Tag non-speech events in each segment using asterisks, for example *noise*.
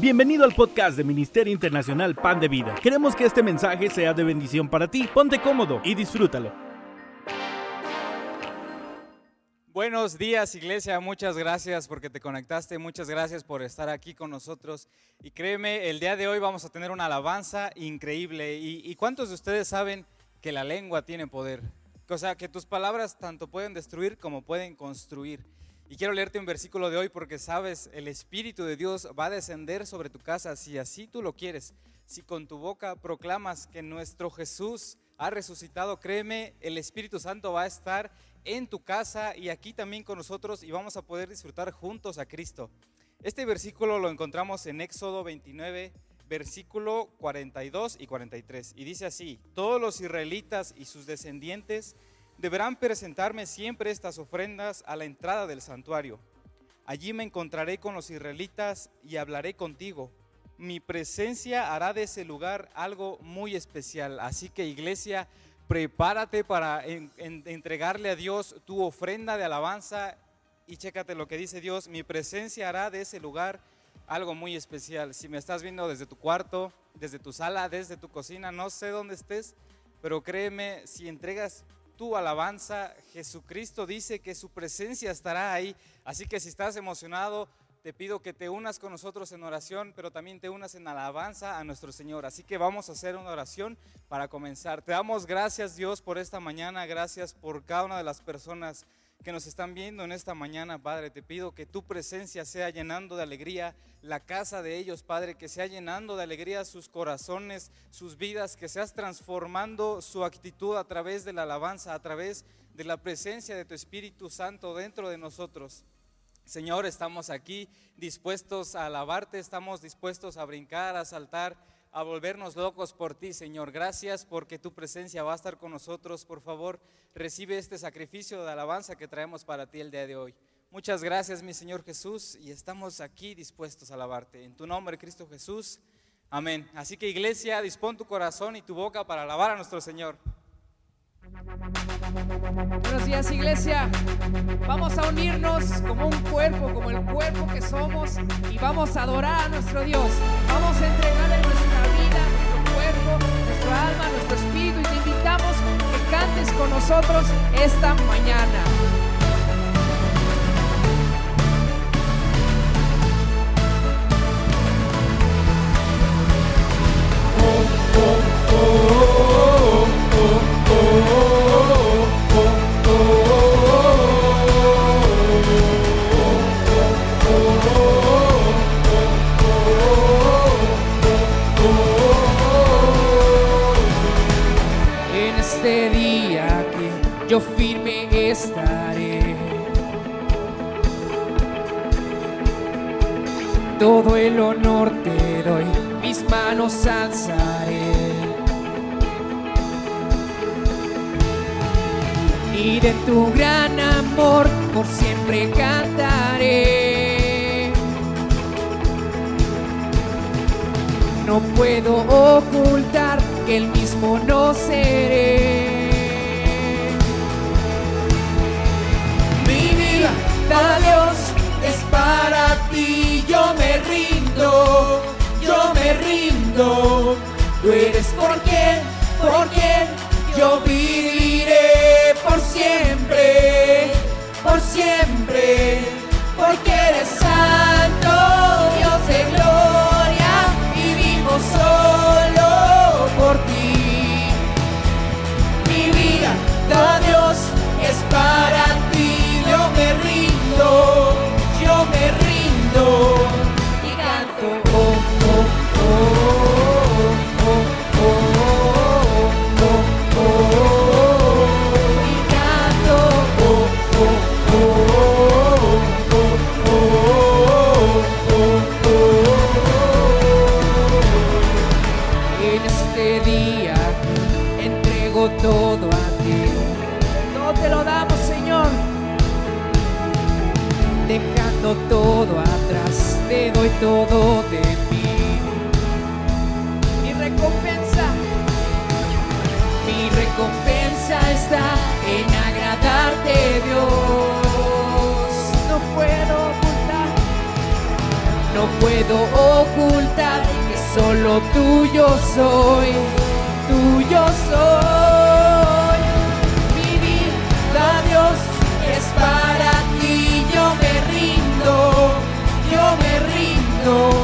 Bienvenido al podcast de Ministerio Internacional Pan de Vida. Queremos que este mensaje sea de bendición para ti. Ponte cómodo y disfrútalo. Buenos días iglesia, muchas gracias porque te conectaste, muchas gracias por estar aquí con nosotros. Y créeme, el día de hoy vamos a tener una alabanza increíble. ¿Y, cuántos de ustedes saben que la lengua tiene poder? O sea, que tus palabras tanto pueden destruir como pueden construir. Y quiero leerte un versículo de hoy porque sabes, el Espíritu de Dios va a descender sobre tu casa si así tú lo quieres. Si con tu boca proclamas que nuestro Jesús ha resucitado, créeme, el Espíritu Santo va a estar en tu casa y aquí también con nosotros y vamos a poder disfrutar juntos a Cristo. Este versículo lo encontramos en Éxodo 29, versículo 42 y 43. Y dice así, todos los israelitas y sus descendientes deberán presentarme siempre estas ofrendas a la entrada del santuario. Allí me encontraré con los israelitas y hablaré contigo. Mi presencia hará de ese lugar algo muy especial. Así que iglesia, prepárate para entregarle a Dios tu ofrenda de alabanza y chécate lo que dice Dios. Mi presencia hará de ese lugar algo muy especial. Si me estás viendo desde tu cuarto, desde tu sala, desde tu cocina, no sé dónde estés, pero créeme, si entregas tu alabanza. Jesucristo dice que su presencia estará ahí. Así que si estás emocionado, te pido que te unas con nosotros en oración, pero también te unas en alabanza a nuestro Señor. Así que vamos a hacer una oración para comenzar. Te damos gracias Dios por esta mañana, gracias por cada una de las personas que nos están viendo en esta mañana, Padre. Te pido que tu presencia sea llenando de alegría la casa de ellos, Padre, que sea llenando de alegría sus corazones, sus vidas, que seas transformando su actitud a través de la alabanza, a través de la presencia de tu Espíritu Santo dentro de nosotros. Señor, estamos aquí dispuestos a alabarte, estamos dispuestos a brincar, a saltar a volvernos locos por ti, Señor. Gracias porque tu presencia va a estar con nosotros. Por favor, recibe este sacrificio de alabanza que traemos para ti el día de hoy. Muchas gracias, mi Señor Jesús, y estamos aquí dispuestos a alabarte. En tu nombre, Cristo Jesús. Amén. Así que iglesia, dispón tu corazón y tu boca para alabar a nuestro Señor. Buenos días iglesia. Vamos a unirnos como un cuerpo, como el cuerpo que somos y vamos a adorar a nuestro Dios. Vamos a entregarle nuestro alma, nuestro espíritu y te invitamos que cantes con nosotros esta mañana. Todo el honor te doy, mis manos alzaré. Y de tu gran amor por siempre cantaré. No puedo ocultar que el mismo no seré. Mi vida, da yo me rindo. Tú eres por quien, por quien yo viviré todo de mí. Mi recompensa, mi recompensa está en agradarte, Dios. No puedo ocultar, no puedo ocultar que solo tuyo soy, tuyo soy. No.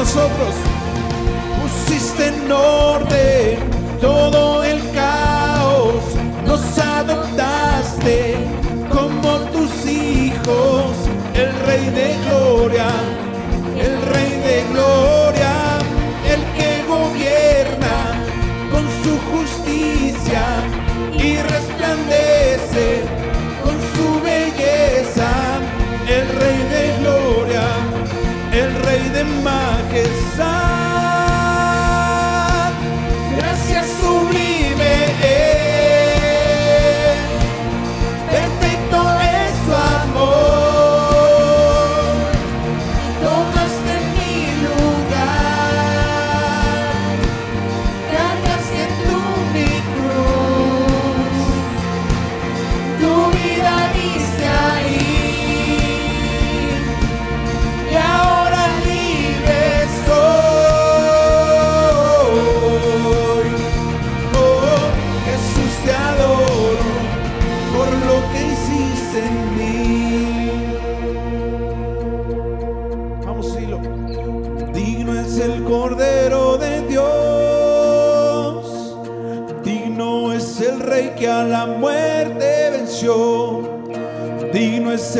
nosotros. Pusiste en orden todo el caos, nos adoptaste como tus hijos, el Rey de Gloria.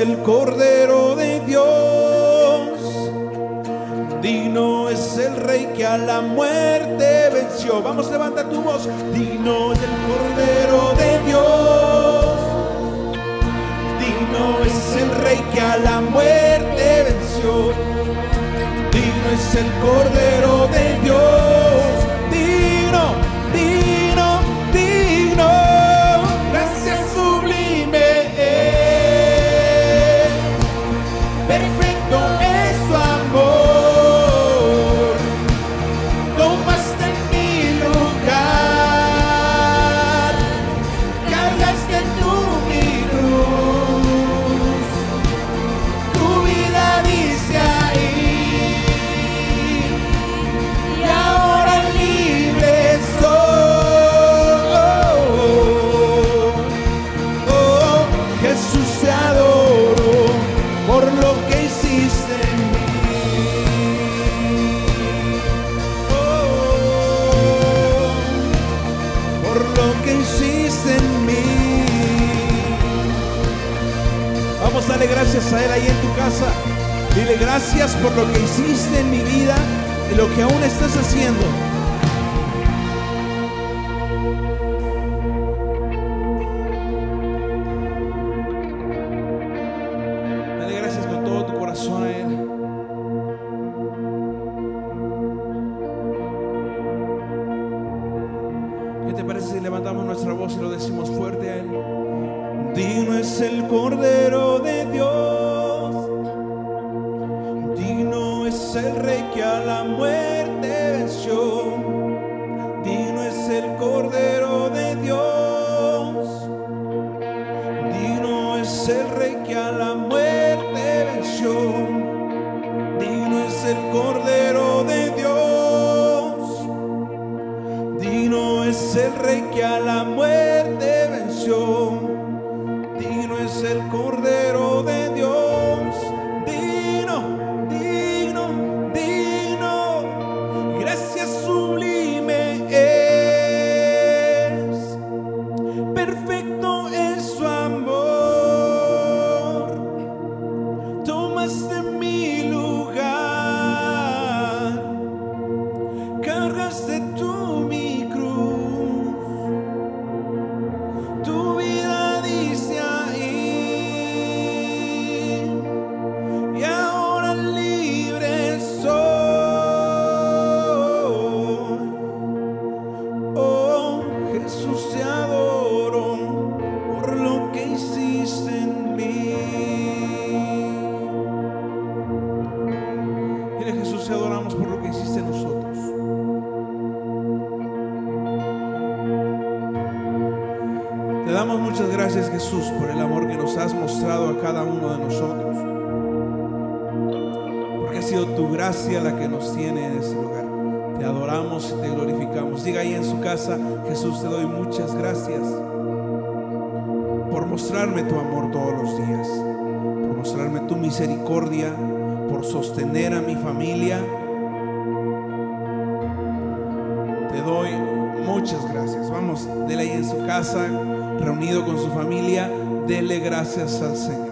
el Cordero de Dios, digno es el Rey que a la muerte venció. Vamos, levanta tu voz, digno es el Cordero de Dios, digno es el Rey que a la muerte venció, digno es el Cordero de Dios. ahí en tu casa. Dile gracias por lo que hiciste en mi vida y lo que aún estás haciendo. mostrarme tu amor todos los días, por mostrarme tu misericordia, por sostener a mi familia. Te doy muchas gracias. Vamos, dele ahí en su casa, reunido con su familia, dele gracias al Señor.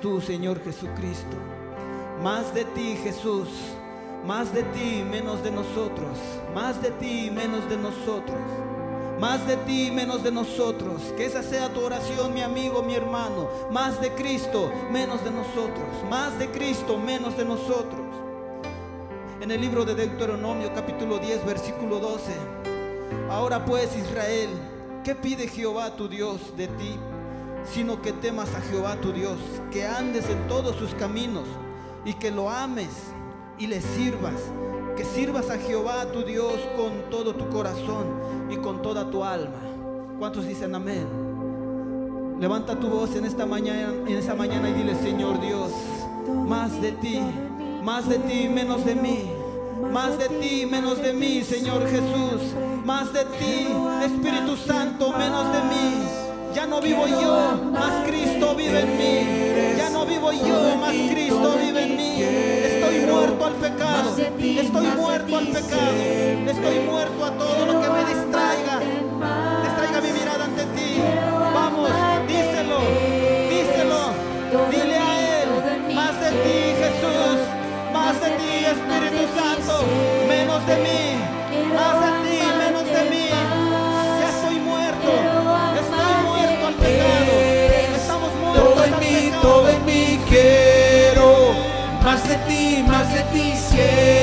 Tú, Señor Jesucristo. Más de ti, Jesús. Más de ti, menos de nosotros. Más de ti, menos de nosotros. Más de ti, menos de nosotros. Que esa sea tu oración, mi amigo, mi hermano. Más de Cristo, menos de nosotros. Más de Cristo, menos de nosotros. En el libro de Deuteronomio capítulo 10, versículo 12. Ahora pues, Israel, ¿qué pide Jehová tu Dios de ti? Sino que temas a Jehová tu Dios, que andes en todos sus caminos y que lo ames y le sirvas. Que sirvas a Jehová tu Dios con todo tu corazón y con toda tu alma. ¿Cuántos dicen amén? Levanta tu voz en esta mañana, en esta mañana y dile, Señor Dios, más de ti, más de ti, menos de mí. Más de ti, menos de mí, Señor Jesús. Más de ti, Espíritu Santo, menos de mí. Ya no vivo yo, más Cristo vive en mí. Ya no vivo yo, más Cristo vive en mí. Estoy muerto al pecado. Estoy muerto al pecado. Estoy muerto a todo lo que me distraiga. De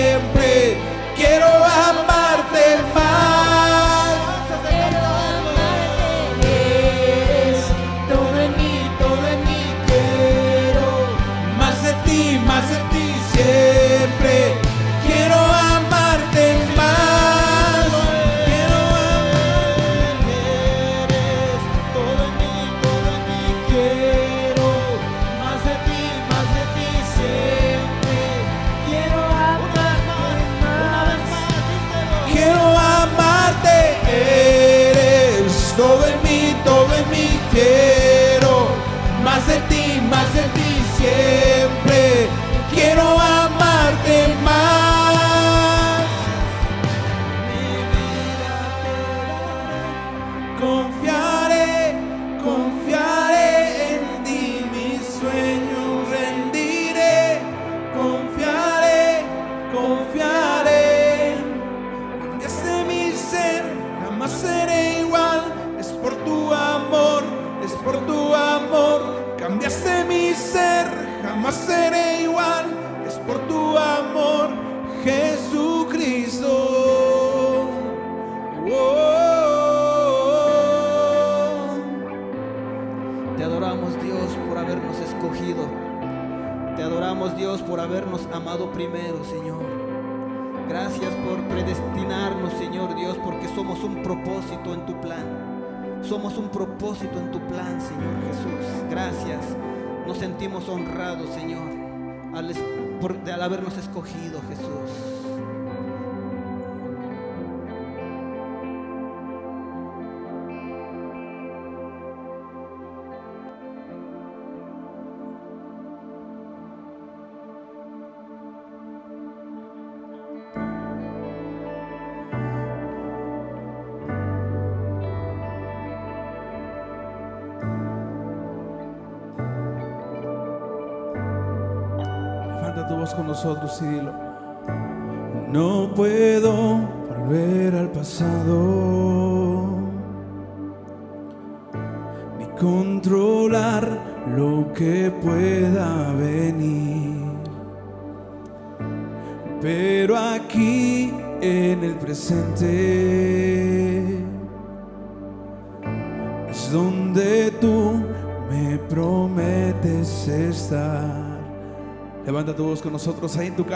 y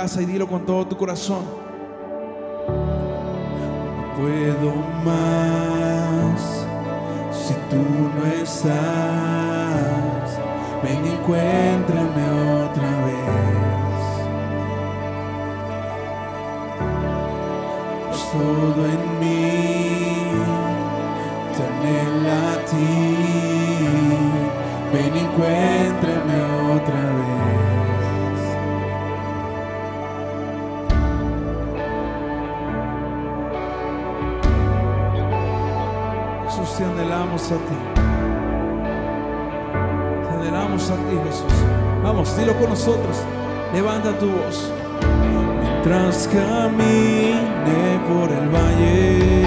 casa y dilo con todo tu corazón. No puedo más si tú no estás. Ven y encuéntrame otra vez. Pues todo en mí te a ti. Ven y encuéntrame otra vez. a ti. Te a ti, Jesús. Vamos, dilo con nosotros. Levanta tu voz. Mientras camine por el valle,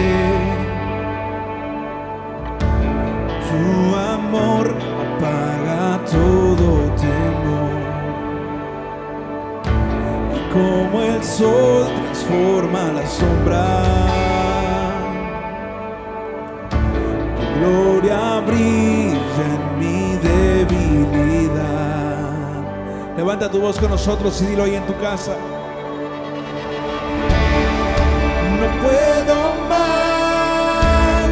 tu amor apaga todo temor. Y como el sol transforma la sombra Levanta tu voz con nosotros y dilo ahí en tu casa. No puedo más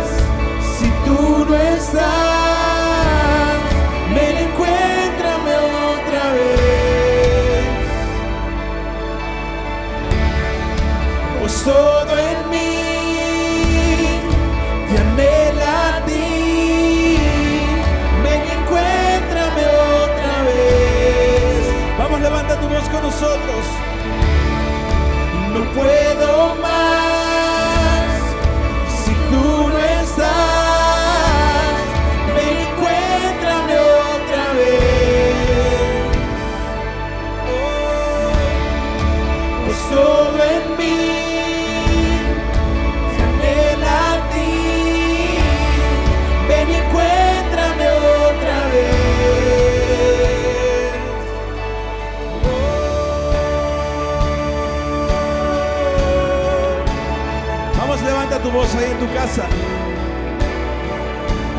si tú no estás. con nosotros.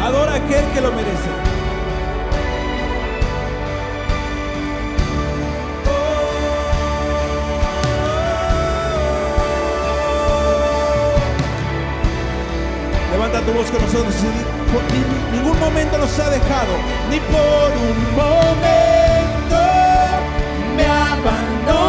Adora a aquel que lo merece. Levanta tu voz con nosotros. Ni, ningún momento nos ha dejado, ni por un momento me abandonó.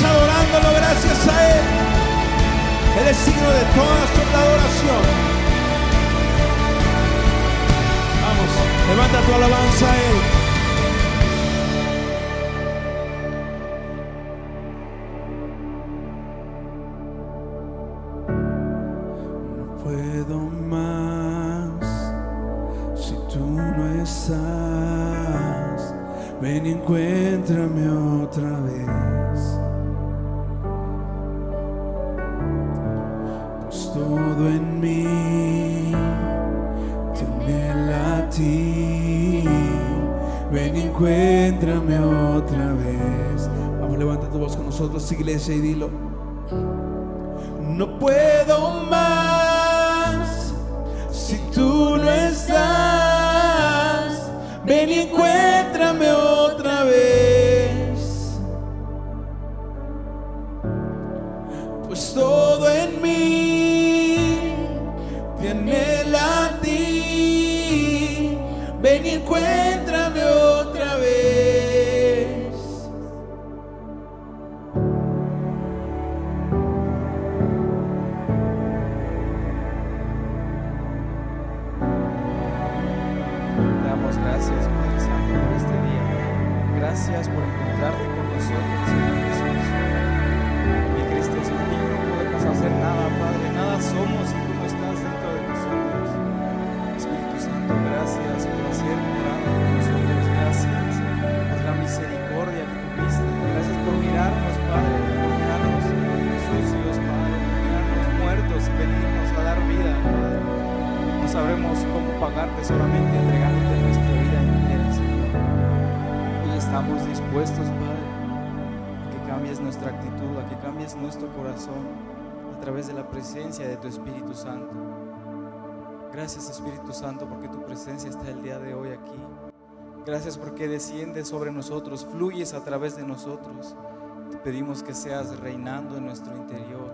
Adorándolo gracias a Él. Él es signo de toda nuestra adoración. Vamos, levanta tu alabanza a Él. pues todo en mí tiene la ti. Ven y encuentra. Gracias Espíritu Santo porque tu presencia está el día de hoy aquí. Gracias porque desciendes sobre nosotros, fluyes a través de nosotros. Te pedimos que seas reinando en nuestro interior.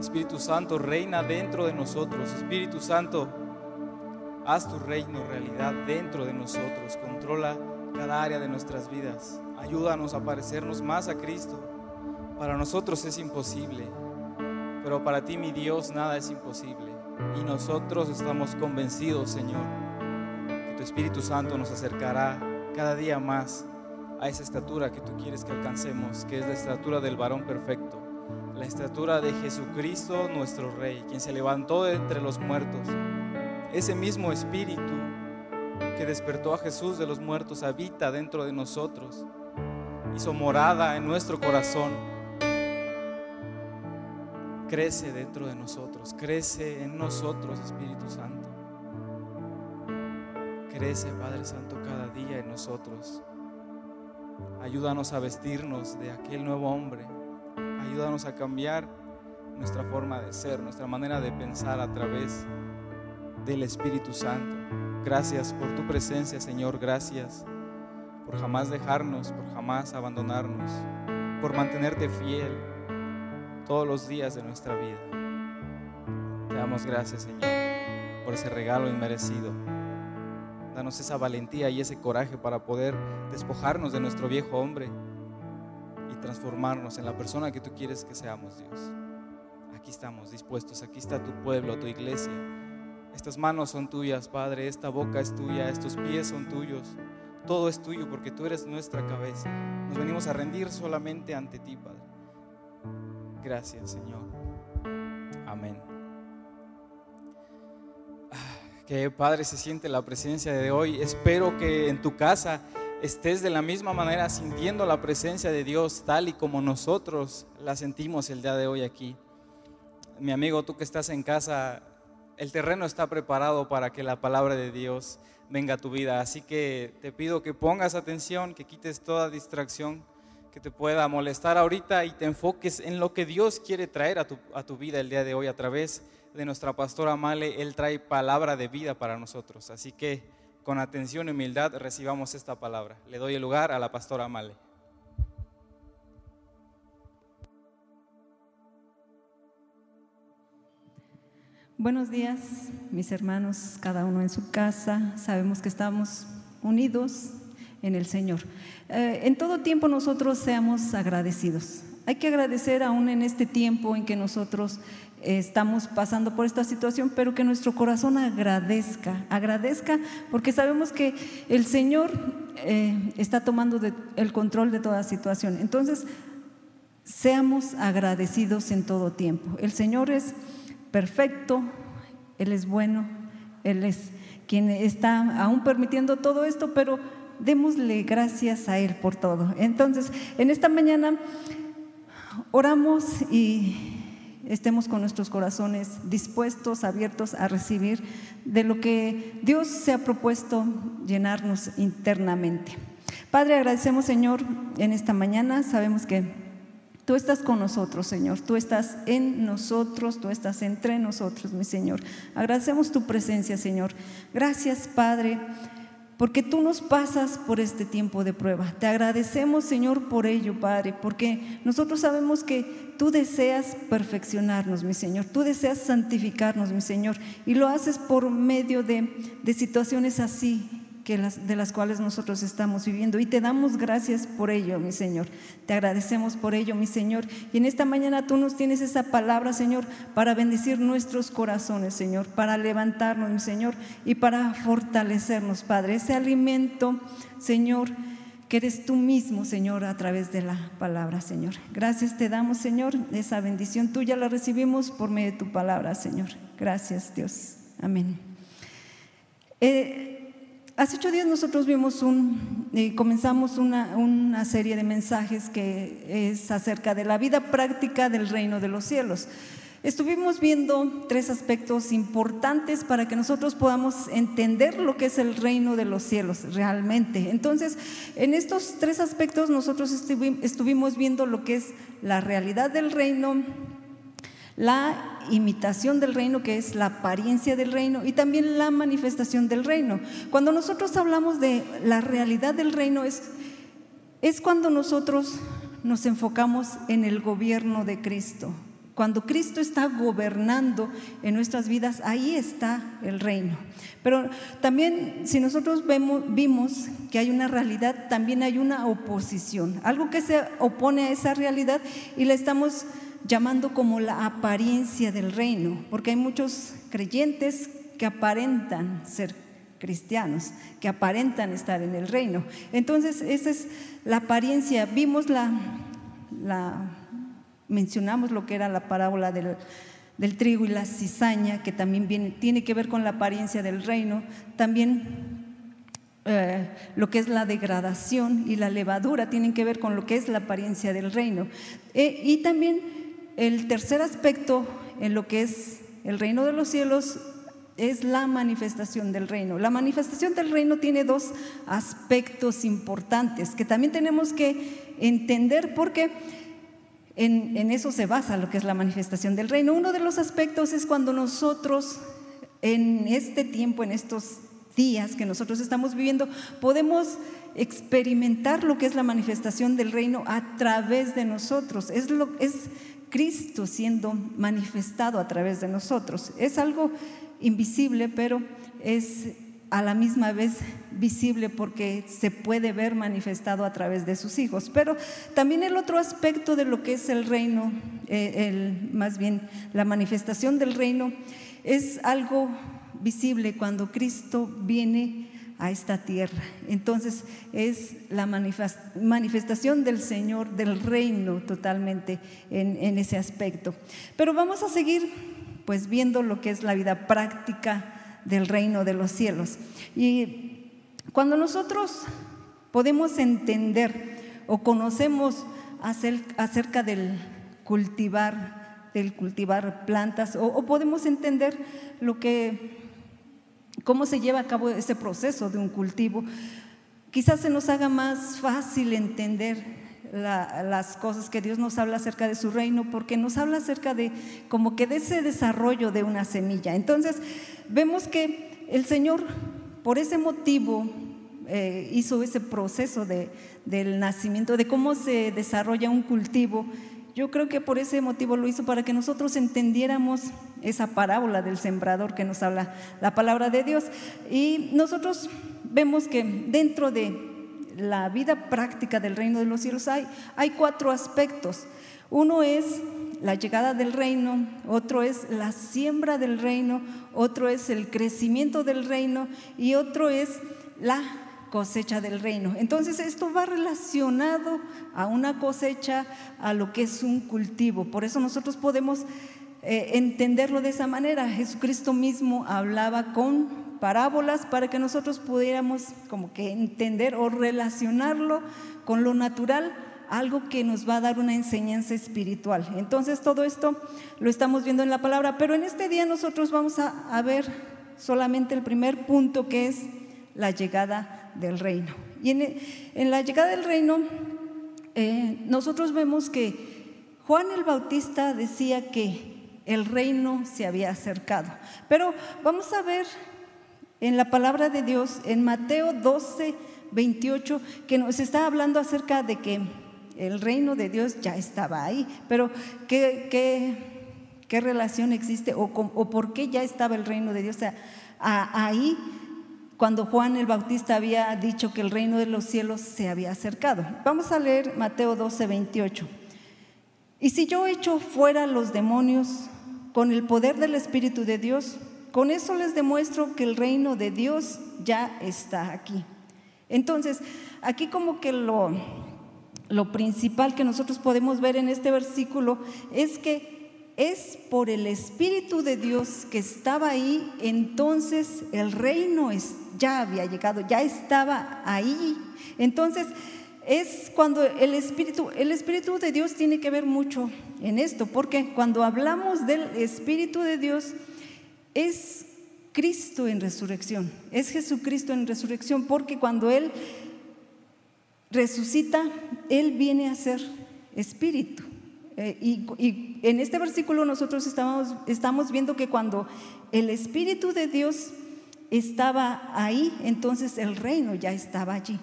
Espíritu Santo, reina dentro de nosotros. Espíritu Santo, haz tu reino realidad dentro de nosotros. Controla cada área de nuestras vidas. Ayúdanos a parecernos más a Cristo. Para nosotros es imposible, pero para ti, mi Dios, nada es imposible. Y nosotros estamos convencidos, Señor Espíritu Santo nos acercará cada día más a esa estatura que tú quieres que alcancemos, que es la estatura del varón perfecto, la estatura de Jesucristo nuestro Rey, quien se levantó de entre los muertos. Ese mismo Espíritu que despertó a Jesús de los muertos habita dentro de nosotros, hizo morada en nuestro corazón, crece dentro de nosotros, crece en nosotros, Espíritu Santo. Crece, Padre Santo, cada día en nosotros. Ayúdanos a vestirnos de aquel nuevo hombre. Ayúdanos a cambiar nuestra forma de ser, nuestra manera de pensar a través del Espíritu Santo. Gracias por tu presencia, Señor. Gracias por jamás dejarnos, por jamás abandonarnos, por mantenerte fiel todos los días de nuestra vida. Te damos gracias, Señor, por ese regalo inmerecido. Danos esa valentía y ese coraje para poder despojarnos de nuestro viejo hombre y transformarnos en la persona que tú quieres que seamos, Dios. Aquí estamos dispuestos, aquí está tu pueblo, tu iglesia. Estas manos son tuyas, Padre, esta boca es tuya, estos pies son tuyos. Todo es tuyo porque tú eres nuestra cabeza. Nos venimos a rendir solamente ante ti, Padre. Gracias, Señor. Amén. Que Padre se siente la presencia de hoy. Espero que en tu casa estés de la misma manera sintiendo la presencia de Dios tal y como nosotros la sentimos el día de hoy aquí. Mi amigo, tú que estás en casa, el terreno está preparado para que la palabra de Dios venga a tu vida. Así que te pido que pongas atención, que quites toda distracción que te pueda molestar ahorita y te enfoques en lo que Dios quiere traer a tu, a tu vida el día de hoy a través de nuestra pastora Male, Él trae palabra de vida para nosotros. Así que con atención y humildad recibamos esta palabra. Le doy el lugar a la pastora Male. Buenos días, mis hermanos, cada uno en su casa. Sabemos que estamos unidos en el Señor. Eh, en todo tiempo nosotros seamos agradecidos. Hay que agradecer aún en este tiempo en que nosotros estamos pasando por esta situación, pero que nuestro corazón agradezca, agradezca, porque sabemos que el Señor eh, está tomando el control de toda situación. Entonces, seamos agradecidos en todo tiempo. El Señor es perfecto, Él es bueno, Él es quien está aún permitiendo todo esto, pero démosle gracias a Él por todo. Entonces, en esta mañana oramos y estemos con nuestros corazones dispuestos, abiertos a recibir de lo que Dios se ha propuesto llenarnos internamente. Padre, agradecemos Señor en esta mañana, sabemos que Tú estás con nosotros, Señor. Tú estás en nosotros, tú estás entre nosotros, mi Señor. Agradecemos tu presencia, Señor. Gracias, Padre porque tú nos pasas por este tiempo de prueba. Te agradecemos, Señor, por ello, Padre, porque nosotros sabemos que tú deseas perfeccionarnos, mi Señor, tú deseas santificarnos, mi Señor, y lo haces por medio de, de situaciones así, de las cuales nosotros estamos viviendo. Y te damos gracias por ello, mi Señor. Te agradecemos por ello, mi Señor. Y en esta mañana tú nos tienes esa palabra, Señor, para bendecir nuestros corazones, Señor, para levantarnos, mi Señor, y para fortalecernos, Padre. Ese alimento, Señor, que eres tú mismo, Señor, a través de la palabra, Señor. Gracias te damos, Señor. Esa bendición tuya la recibimos por medio de tu palabra, Señor. Gracias, Dios. Amén. Eh, Hace ocho días nosotros vimos un, eh, comenzamos una, una, serie de mensajes que es acerca de la vida práctica del reino de los cielos. Estuvimos viendo tres aspectos importantes para que nosotros podamos entender lo que es el reino de los cielos realmente. Entonces, en estos tres aspectos nosotros estuvimos viendo lo que es la realidad del reino, la imitación del reino, que es la apariencia del reino, y también la manifestación del reino. Cuando nosotros hablamos de la realidad del reino, es, es cuando nosotros nos enfocamos en el gobierno de Cristo. Cuando Cristo está gobernando en nuestras vidas, ahí está el reino. Pero también si nosotros vemos, vimos que hay una realidad, también hay una oposición, algo que se opone a esa realidad y la estamos llamando como la apariencia del reino, porque hay muchos creyentes que aparentan ser cristianos, que aparentan estar en el reino. Entonces, esa es la apariencia. Vimos la, mencionamos lo que era la parábola del, trigo y la cizaña, que también tiene que ver con la apariencia del reino, también eh, lo que es la degradación y la levadura tienen que ver con lo que es la apariencia del reino. Eh, y también el tercer aspecto en lo que es el reino de los cielos es la manifestación del reino. La manifestación del reino tiene dos aspectos importantes que también tenemos que entender porque en, eso se basa lo que es la manifestación del reino. Uno de los aspectos es cuando nosotros en este tiempo, en estos días que nosotros estamos viviendo, podemos experimentar lo que es la manifestación del reino a través de nosotros. Es, lo, es Cristo siendo manifestado a través de nosotros. Es algo invisible, pero es a la misma vez visible porque se puede ver manifestado a través de sus hijos. Pero también el otro aspecto de lo que es el reino, eh, el, más bien la manifestación del reino, es algo visible cuando Cristo viene a esta tierra. Entonces es la manifestación del Señor, del reino totalmente en, ese aspecto. Pero vamos a seguir pues viendo lo que es la vida práctica del reino de los cielos. Y cuando nosotros podemos entender o conocemos acerca del cultivar, del cultivar plantas, o, podemos entender lo que, cómo se lleva a cabo ese proceso de un cultivo, quizás se nos haga más fácil entender las cosas que Dios nos habla acerca de su reino, porque nos habla acerca de como que de ese desarrollo de una semilla. Entonces, vemos que el Señor, por ese motivo, eh, hizo ese proceso de, del nacimiento, de cómo se desarrolla un cultivo. Yo creo que por ese motivo lo hizo para que nosotros entendiéramos esa parábola del sembrador que nos habla la palabra de Dios. Y nosotros vemos que dentro de la vida práctica del reino de los cielos hay, hay cuatro aspectos. Uno es la llegada del reino, otro es la siembra del reino, otro es el crecimiento del reino y otro es la cosecha del reino. Entonces esto va relacionado a una cosecha, a lo que es un cultivo. Por eso nosotros podemos eh, entenderlo de esa manera. Jesucristo mismo hablaba con parábolas para que nosotros pudiéramos como que entender o relacionarlo con lo natural, algo que nos va a dar una enseñanza espiritual. Entonces todo esto lo estamos viendo en la palabra, pero en este día nosotros vamos a, ver solamente el primer punto que es la llegada del reino. Y en, la llegada del reino eh, nosotros vemos que Juan el Bautista decía que el reino se había acercado. Pero vamos a ver en la palabra de Dios, en Mateo 12, 28, que nos está hablando acerca de que el reino de Dios ya estaba ahí. Pero, ¿qué, qué, relación existe o, o, por qué ya estaba el reino de Dios ahí? Cuando Juan el Bautista había dicho que el reino de los cielos se había acercado. Vamos a leer Mateo 12, 28. Y si yo echo fuera los demonios con el poder del Espíritu de Dios, con eso les demuestro que el reino de Dios ya está aquí. Entonces, aquí como que lo, lo principal que nosotros podemos ver en este versículo es que es por el Espíritu de Dios que estaba ahí, entonces el reino es, ya había llegado, ya estaba ahí. Entonces, es cuando el Espíritu, el Espíritu de Dios tiene que ver mucho en esto, porque cuando hablamos del Espíritu de Dios, es Cristo en resurrección, es Jesucristo en resurrección, porque cuando Él resucita, Él viene a ser Espíritu. Eh, y, en este versículo nosotros estamos, estamos viendo que cuando el Espíritu de Dios estaba ahí, entonces el reino ya estaba allí.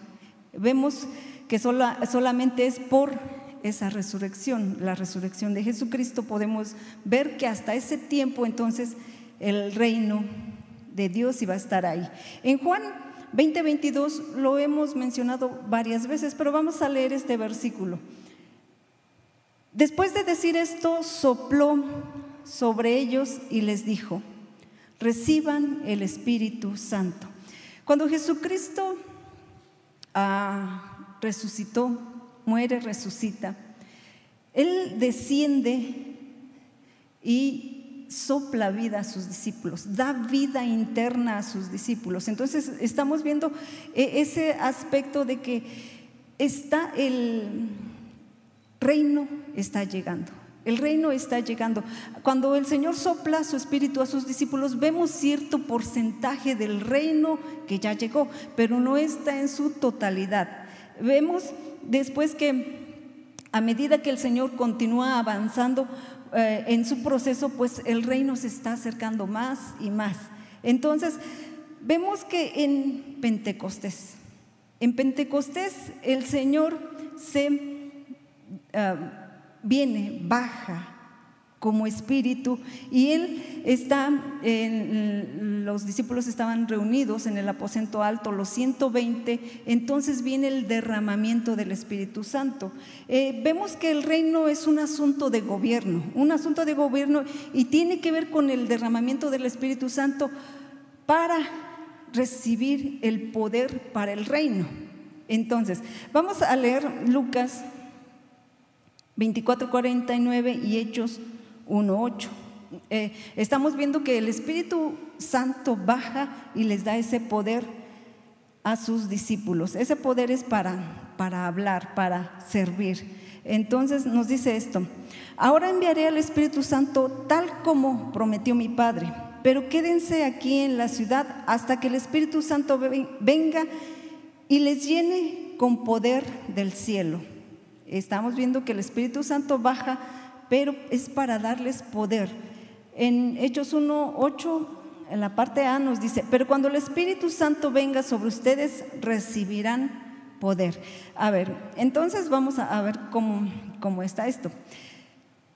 Vemos que sola, solamente es por esa resurrección, la resurrección de Jesucristo, podemos ver que hasta ese tiempo entonces el reino de Dios iba a estar ahí. En Juan 20:22 lo hemos mencionado varias veces, pero vamos a leer este versículo. Después de decir esto, sopló sobre ellos y les dijo, reciban el Espíritu Santo. Cuando Jesucristo ah, resucitó, muere, resucita, Él desciende y sopla vida a sus discípulos, da vida interna a sus discípulos. Entonces estamos viendo eh, ese aspecto de que está el reino está llegando. El reino está llegando. Cuando el Señor sopla su espíritu a sus discípulos, vemos cierto porcentaje del reino que ya llegó, pero no está en su totalidad. Vemos después que a medida que el Señor continúa avanzando eh, en su proceso, pues el reino se está acercando más y más. Entonces, vemos que en Pentecostés, en Pentecostés el Señor se Ah, viene, baja como espíritu y él está, en, los discípulos estaban reunidos en el aposento alto, los 120, entonces viene el derramamiento del Espíritu Santo. Eh, vemos que el reino es un asunto de gobierno, un asunto de gobierno y tiene que ver con el derramamiento del Espíritu Santo para recibir el poder para el reino. Entonces, vamos a leer Lucas 24:49 y Hechos 1:8. Eh, estamos viendo que el Espíritu Santo baja y les da ese poder a sus discípulos. Ese poder es para, para hablar, para servir. Entonces nos dice esto, ahora enviaré al Espíritu Santo tal como prometió mi Padre, pero quédense aquí en la ciudad hasta que el Espíritu Santo venga y les llene con poder del cielo. Estamos viendo que el Espíritu Santo baja, pero es para darles poder. En Hechos 1, 8, en la parte A nos dice, pero cuando el Espíritu Santo venga sobre ustedes, recibirán poder. A ver, entonces vamos a, ver cómo, cómo está esto.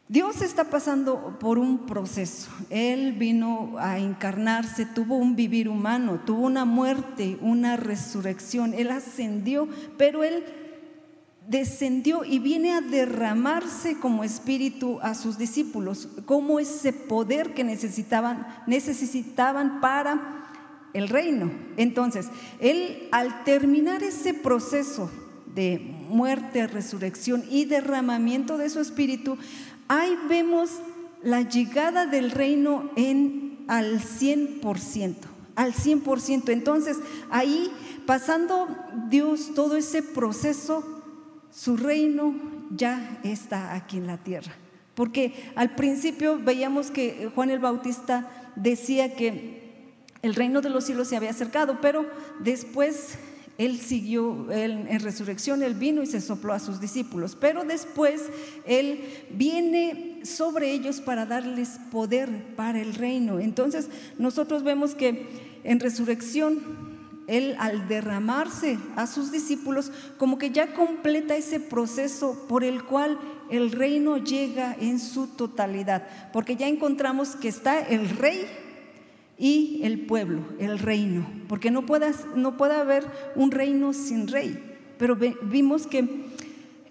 Dios está pasando por un proceso. Él vino a encarnarse, tuvo un vivir humano, tuvo una muerte, una resurrección. Él ascendió, pero él descendió y viene a derramarse como espíritu a sus discípulos, como ese poder que necesitaban, necesitaban para el reino. Entonces, él al terminar ese proceso de muerte, resurrección y derramamiento de su espíritu, ahí vemos la llegada del reino en al 100%, al 100%. Entonces, ahí pasando Dios todo ese proceso su reino ya está aquí en la tierra. Porque al principio veíamos que Juan el Bautista decía que el reino de los cielos se había acercado, pero después él siguió en resurrección, él vino y se sopló a sus discípulos, pero después él viene sobre ellos para darles poder para el reino. Entonces nosotros vemos que en resurrección él al derramarse a sus discípulos, como que ya completa ese proceso por el cual el reino llega en su totalidad, porque ya encontramos que está el rey y el pueblo, el reino, porque no, no puede haber un reino sin rey, pero vimos que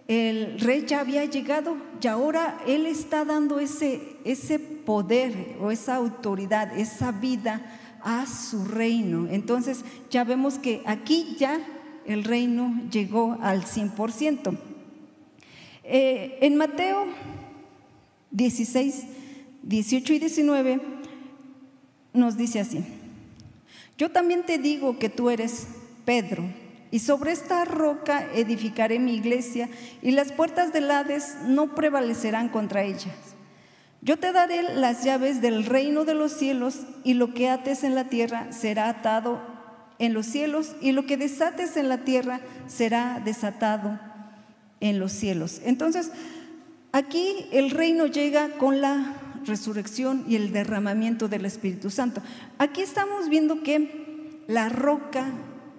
el rey ya había llegado y ahora él está dando ese, ese poder o esa autoridad, esa vida a su reino. Entonces ya vemos que aquí ya el reino llegó al 100%. Eh, en Mateo 16, 18 y 19 nos dice así, yo también te digo que tú eres Pedro, Y sobre esta roca edificaré mi iglesia, y las puertas del Hades no prevalecerán contra ellas. Yo te daré las llaves del reino de los cielos, y lo que ates en la tierra será atado en los cielos, y lo que desates en la tierra será desatado en los cielos. Entonces, aquí el reino llega con la resurrección y el derramamiento del Espíritu Santo. Aquí estamos viendo que la roca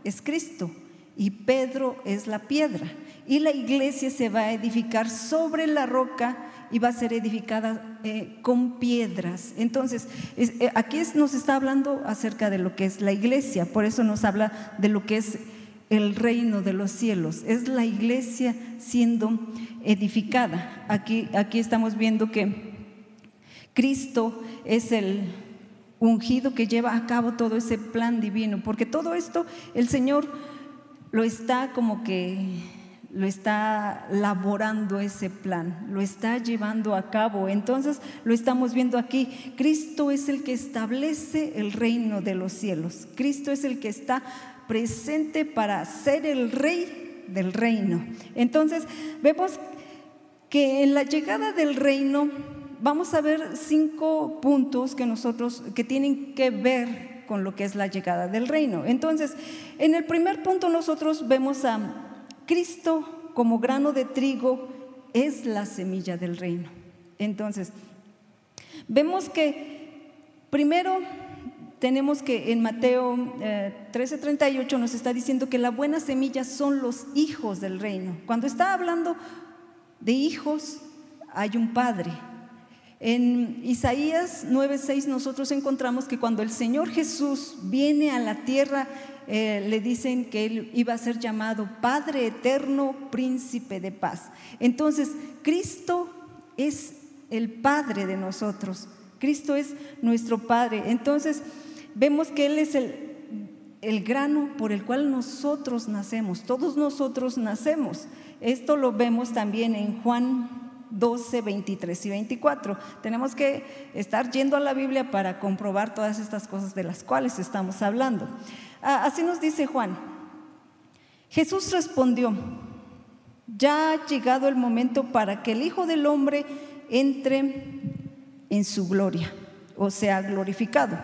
es Cristo y Pedro es la piedra. Y la iglesia se va a edificar sobre la roca y va a ser edificada eh, con piedras. Entonces, eh, aquí nos está hablando acerca de lo que es la iglesia, por eso nos habla de lo que es el reino de los cielos. Es la iglesia siendo edificada. Aquí, aquí estamos viendo que Cristo es el ungido que lleva a cabo todo ese plan divino, porque todo esto el Señor lo está como que lo está laborando ese plan, lo está llevando a cabo. Entonces lo estamos viendo aquí. Cristo es el que establece el reino de los cielos. Cristo es el que está presente para ser el rey del reino. Entonces vemos que en la llegada del reino vamos a ver cinco puntos que nosotros que tienen que ver con lo que es la llegada del reino. Entonces, en el primer punto nosotros vemos a Cristo como grano de trigo es la semilla del reino. Entonces, vemos que primero tenemos que en Mateo 13:38 eh, nos está diciendo que la buena semilla son los hijos del reino. Cuando está hablando de hijos, hay un padre, en Isaías 9:6 nosotros encontramos que cuando el Señor Jesús viene a la tierra, eh, le dicen que él iba a ser llamado Padre Eterno, Príncipe de Paz. Entonces, Cristo es el Padre de nosotros. Cristo es nuestro Padre. Entonces, vemos que Él es el, el grano por el cual nosotros nacemos. Todos nosotros nacemos. Esto lo vemos también en Juan 12, 23 y 24. Tenemos que estar yendo a la Biblia para comprobar todas estas cosas de las cuales estamos hablando. Ah, así nos dice Juan. Jesús respondió, ya ha llegado el momento para que el Hijo del Hombre entre en su gloria, o sea, glorificado.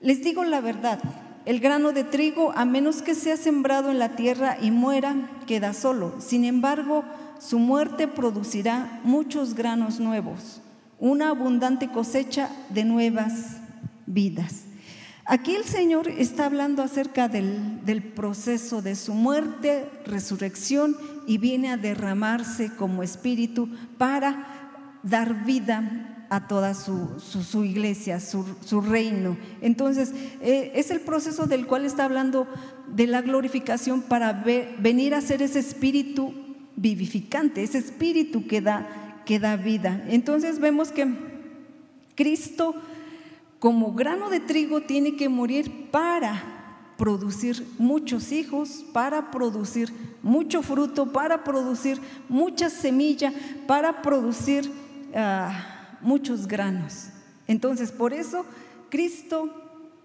Les digo la verdad, el grano de trigo, a menos que sea sembrado en la tierra y muera, queda solo. Sin embargo, su muerte producirá muchos granos nuevos, una abundante cosecha de nuevas vidas. Aquí el Señor está hablando acerca del, del, proceso de su muerte, resurrección y viene a derramarse como espíritu para dar vida a toda su, iglesia, su, reino. Entonces, eh, es el proceso del cual está hablando de la glorificación para venir a ser ese espíritu vivificante, ese espíritu que da, que da vida. Entonces vemos que Cristo como grano de trigo tiene que morir para producir muchos hijos, para producir mucho fruto, para producir mucha semilla, para producir ah, muchos granos. Entonces, por eso Cristo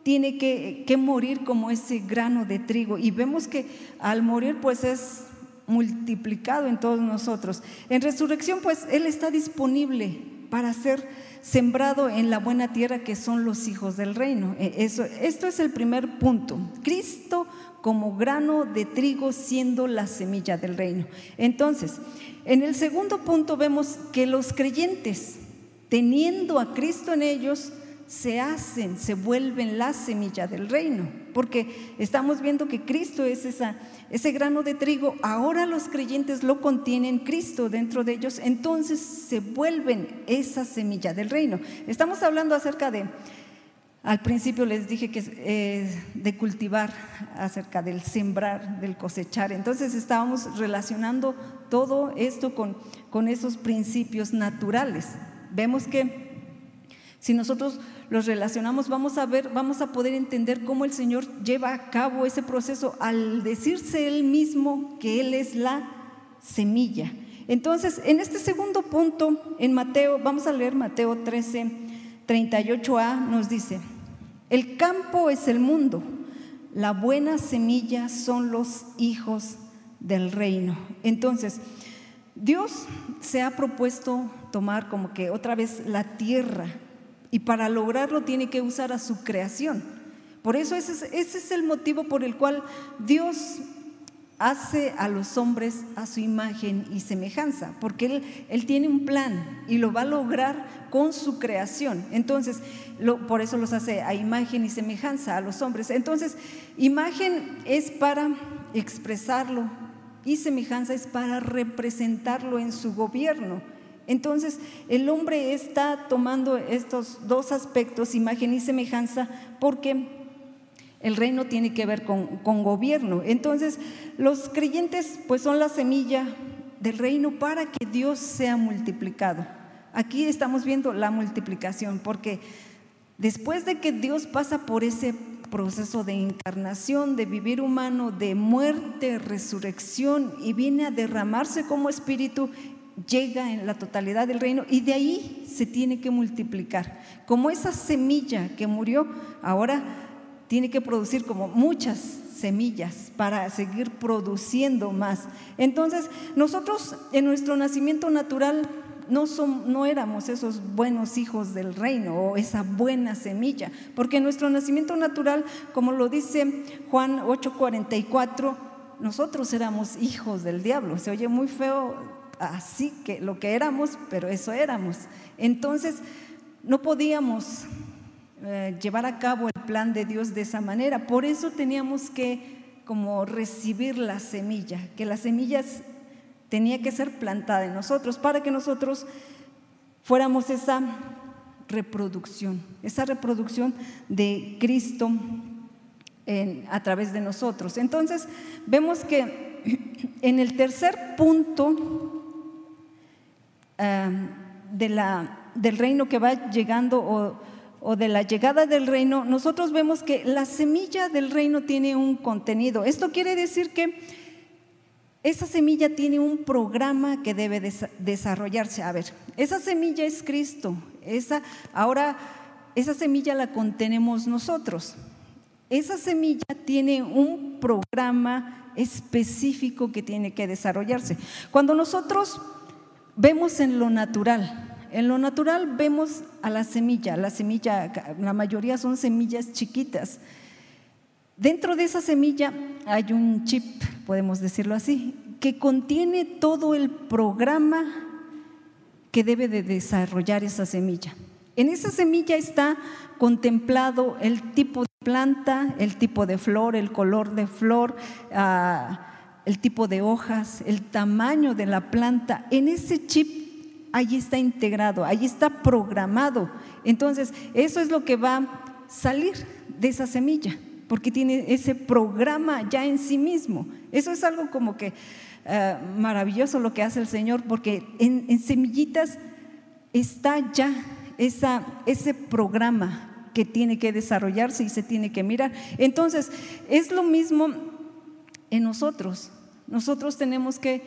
tiene que, que, morir como ese grano de trigo. Y vemos que al morir, pues es multiplicado en todos nosotros. En resurrección, pues Él está disponible para ser sembrado en la buena tierra que son los hijos del reino. E, eso, esto es el primer punto. Cristo como grano de trigo siendo la semilla del reino. Entonces, en el segundo punto vemos que los creyentes, teniendo a Cristo en ellos, se hacen, se vuelven la semilla del reino, porque estamos viendo que Cristo es esa, ese grano de trigo, ahora los creyentes lo contienen Cristo dentro de ellos, entonces se vuelven esa semilla del reino. Estamos hablando acerca de, al principio les dije que eh, de cultivar, acerca del sembrar, del cosechar, entonces estábamos relacionando todo esto con, con esos principios naturales. Vemos que si nosotros los relacionamos, vamos a ver, vamos a poder entender cómo el Señor lleva a cabo ese proceso al decirse Él mismo que Él es la semilla. Entonces, en este segundo punto, en Mateo, vamos a leer Mateo 13, 38a, nos dice, el campo es el mundo, La buena semilla son los hijos del reino. Entonces, Dios se ha propuesto tomar como que otra vez la tierra y para lograrlo tiene que usar a su creación. Por eso ese es, el motivo por el cual Dios hace a los hombres a su imagen y semejanza, porque él, tiene un plan y lo va a lograr con su creación. Entonces, por eso los hace a imagen y semejanza a los hombres. Entonces, imagen es para expresarlo y semejanza es para representarlo en su gobierno. Entonces, el hombre está tomando estos dos aspectos, imagen y semejanza, porque el reino tiene que ver con, gobierno. Entonces, los creyentes pues son la semilla del reino para que Dios sea multiplicado. Aquí estamos viendo la multiplicación, porque después de que Dios pasa por ese proceso de encarnación, de vivir humano, de muerte, resurrección, y viene a derramarse como espíritu, llega en la totalidad del reino y de ahí se tiene que multiplicar. Como esa semilla que murió, ahora tiene que producir como muchas semillas para seguir produciendo más. Entonces, nosotros en nuestro nacimiento natural no, no éramos esos buenos hijos del reino o esa buena semilla, porque en nuestro nacimiento natural, como lo dice Juan 8:44, nosotros éramos hijos del diablo. Se oye muy feo así que lo que éramos, pero eso éramos. Entonces, no podíamos eh, llevar a cabo el plan de Dios de esa manera. Por eso teníamos que como recibir la semilla, que las semillas tenía que ser plantada en nosotros para que nosotros fuéramos esa reproducción, esa reproducción de Cristo a través de nosotros. Entonces, vemos que en el tercer punto de la, del reino que va llegando o o de la llegada del reino, nosotros vemos que la semilla del reino tiene un contenido. Esto quiere decir que esa semilla tiene un programa que debe desarrollarse. A ver, esa semilla es Cristo. Esa, ahora, esa semilla la contenemos nosotros. Esa semilla tiene un programa específico que tiene que desarrollarse. Cuando nosotros vemos en lo natural, en lo natural vemos a la semilla, la semilla, la mayoría son semillas chiquitas. Dentro de esa semilla hay un chip, podemos decirlo así, que contiene todo el programa que debe de desarrollar esa semilla. En esa semilla está contemplado el tipo de planta, el tipo de flor, el color de flor, ah, el tipo de hojas, el tamaño de la planta. En ese chip ahí está integrado, ahí está programado. Entonces, eso es lo que va a salir de esa semilla, porque tiene ese programa ya en sí mismo. Eso es algo como que eh, maravilloso lo que hace el Señor, porque en, semillitas está ya esa, ese programa que tiene que desarrollarse y se tiene que mirar. Entonces, es lo mismo en nosotros. Nosotros tenemos que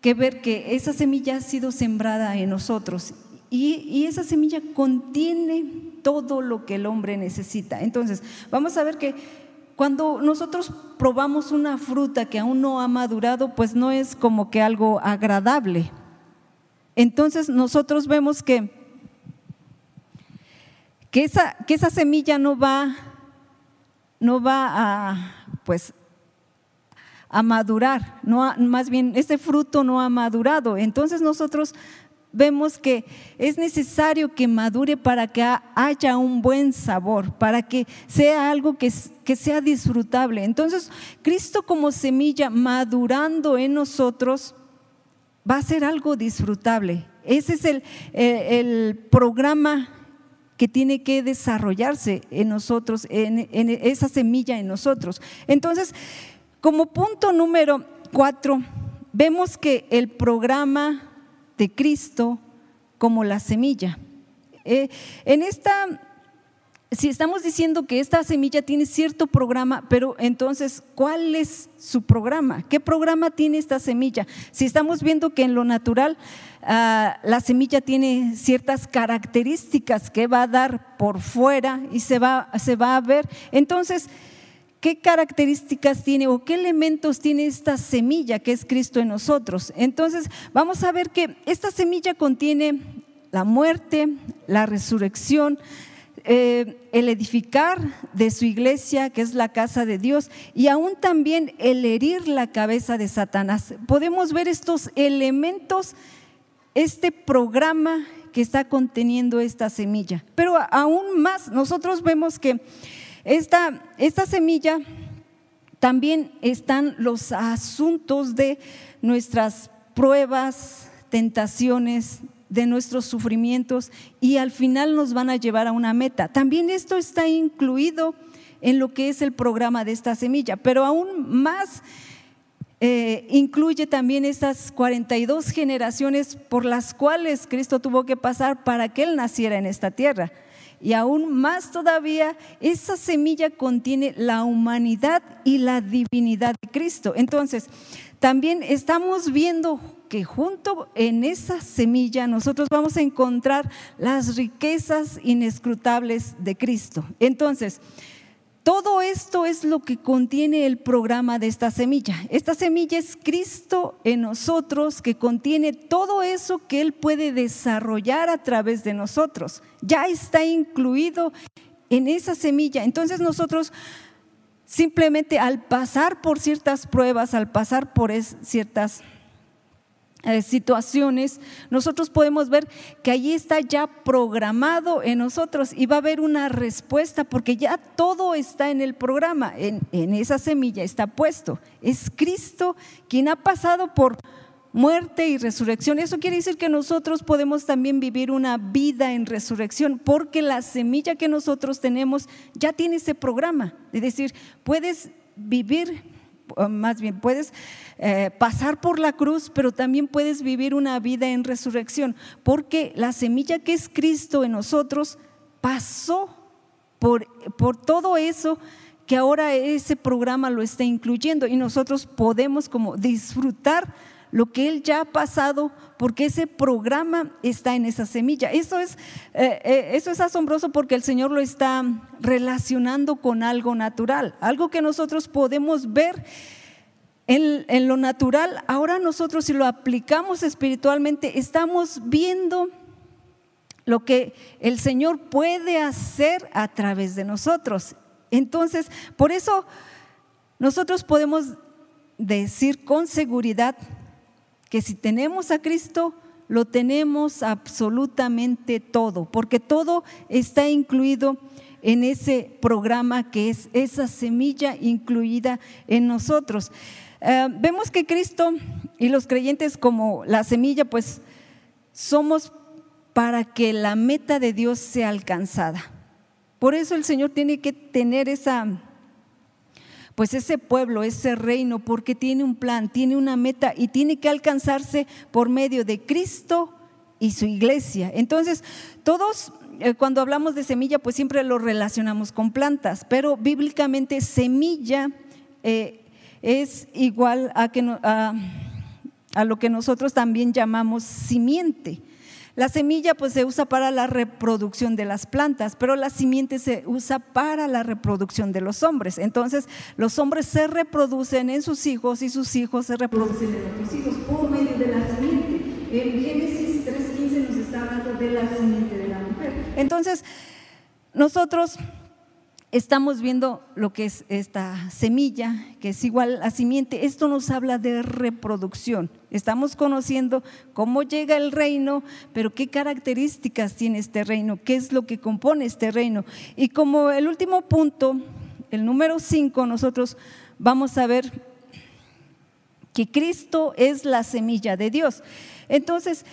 que ver que esa semilla ha sido sembrada en nosotros y, esa semilla contiene todo lo que el hombre necesita. Entonces, vamos a ver que cuando nosotros probamos una fruta que aún no ha madurado, pues no es como que algo agradable. Entonces nosotros vemos que, que, esa, que esa semilla no va, no va a, pues, a madurar, no más bien este fruto no ha madurado. Entonces nosotros vemos que es necesario que madure para que haya un buen sabor, para que sea algo que, que sea disfrutable. Entonces, Cristo como semilla madurando en nosotros va a ser algo disfrutable. Ese es el, el, programa que tiene que desarrollarse en nosotros, en, en esa semilla en nosotros. Entonces, como punto número cuatro, vemos que el programa de Cristo como la semilla. Eh, en esta, si estamos diciendo que esta semilla tiene cierto programa, pero entonces, ¿cuál es su programa? ¿Qué programa tiene esta semilla? Si estamos viendo que en lo natural ah, la semilla tiene ciertas características que va a dar por fuera y se va, se va a ver, entonces, qué características tiene o qué elementos tiene esta semilla que es Cristo en nosotros. Entonces, vamos a ver que esta semilla contiene la muerte, la resurrección, eh, el edificar de su iglesia, que es la casa de Dios, y aún también el herir la cabeza de Satanás. Podemos ver estos elementos, este programa que está conteniendo esta semilla. Pero aún más, nosotros vemos que esta, esta semilla también están los asuntos de nuestras pruebas, tentaciones, de nuestros sufrimientos y al final nos van a llevar a una meta. También esto está incluido en lo que es el programa de esta semilla, pero aún más eh, incluye también estas 42 generaciones por las cuales Cristo tuvo que pasar para que Él naciera en esta tierra. Y aún más todavía, esa semilla contiene la humanidad y la divinidad de Cristo. Entonces, también estamos viendo que junto en esa semilla nosotros vamos a encontrar las riquezas inescrutables de Cristo. Entonces, todo esto es lo que contiene el programa de esta semilla. Esta semilla es Cristo en nosotros, que contiene todo eso que Él puede desarrollar a través de nosotros. Ya está incluido en esa semilla. Entonces nosotros simplemente al pasar por ciertas pruebas, al pasar por ciertas eh, situaciones, nosotros podemos ver que allí está ya programado en nosotros y va a haber una respuesta porque ya todo está en el programa, en, en esa semilla está puesto. Es Cristo quien ha pasado por muerte y resurrección. Eso quiere decir que nosotros podemos también vivir una vida en resurrección, porque la semilla que nosotros tenemos ya tiene ese programa. Es decir, puedes vivir, más bien, puedes eh, pasar por la cruz, pero también puedes vivir una vida en resurrección, porque la semilla que es Cristo en nosotros pasó por, por todo eso que ahora ese programa lo está incluyendo y nosotros podemos como disfrutar lo que Él ya ha pasado, porque ese programa está en esa semilla. Eso es, eh, eh, eso es asombroso porque el Señor lo está relacionando con algo natural, algo que nosotros podemos ver en, en lo natural. Ahora nosotros si lo aplicamos espiritualmente, estamos viendo lo que el Señor puede hacer a través de nosotros. Entonces, por eso nosotros podemos decir con seguridad que si tenemos a Cristo, lo tenemos absolutamente todo, porque todo está incluido en ese programa que es esa semilla incluida en nosotros. Eh, vemos que Cristo y los creyentes como la semilla, pues somos para que la meta de Dios sea alcanzada. Por eso el Señor tiene que tener esa pues ese pueblo, ese reino, porque tiene un plan, tiene una meta y tiene que alcanzarse por medio de Cristo y su iglesia. Entonces, todos eh, cuando hablamos de semilla, pues siempre lo relacionamos con plantas, pero bíblicamente semilla eh, es igual a, que, a lo que nosotros también llamamos simiente. La semilla pues se usa para la reproducción de las plantas, pero la simiente se usa para la reproducción de los hombres. Entonces, los hombres se reproducen en sus hijos y sus hijos se reproducen en otros hijos por medio de la simiente. En Génesis 3.15 nos está hablando de la simiente de la mujer. Entonces, nosotros estamos viendo lo que es esta semilla, que es igual a simiente. Esto nos habla de reproducción. Estamos conociendo cómo llega el reino, pero qué características tiene este reino, qué es lo que compone este reino. Y como el último punto, el número 5, nosotros vamos a ver que Cristo es la semilla de Dios. Entonces,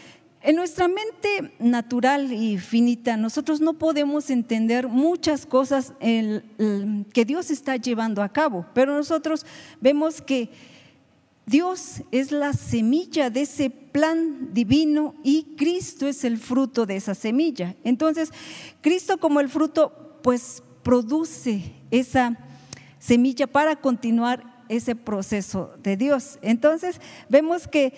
en nuestra mente natural y finita, nosotros no podemos entender muchas cosas que Dios está llevando a cabo, pero nosotros vemos que Dios es la semilla de ese plan divino y Cristo es el fruto de esa semilla. Entonces, Cristo como el fruto, pues produce esa semilla para continuar ese proceso de Dios. Entonces, vemos que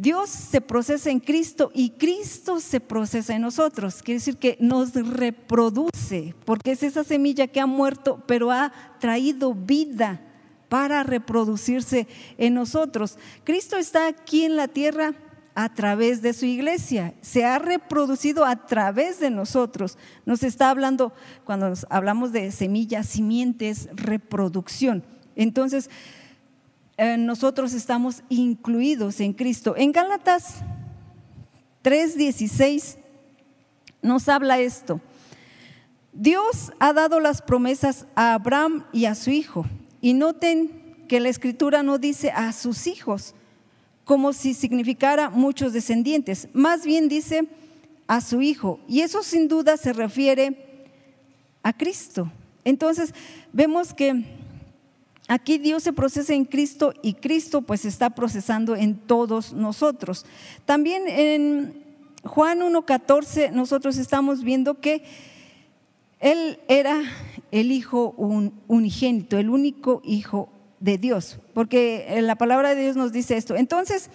Dios se procesa en Cristo y Cristo se procesa en nosotros. Quiere decir que nos reproduce, porque es esa semilla que ha muerto, pero ha traído vida para reproducirse en nosotros. Cristo está aquí en la tierra a través de su iglesia, se ha reproducido a través de nosotros. Nos está hablando, cuando hablamos de semillas, simientes, reproducción. Entonces, eh, nosotros estamos incluidos en Cristo. En Gálatas 3:16 nos habla esto. Dios ha dado las promesas a Abraham y a su hijo. Y noten que la escritura no dice a sus hijos, como si significara muchos descendientes. Más bien dice a su hijo. Y eso sin duda se refiere a Cristo. Entonces, vemos que Aquí Dios se procesa en Cristo y Cristo pues está procesando en todos nosotros. También en Juan 1.14 nosotros estamos viendo que Él era el Hijo unigénito, el único Hijo de Dios, porque la palabra de Dios nos dice esto. Entonces,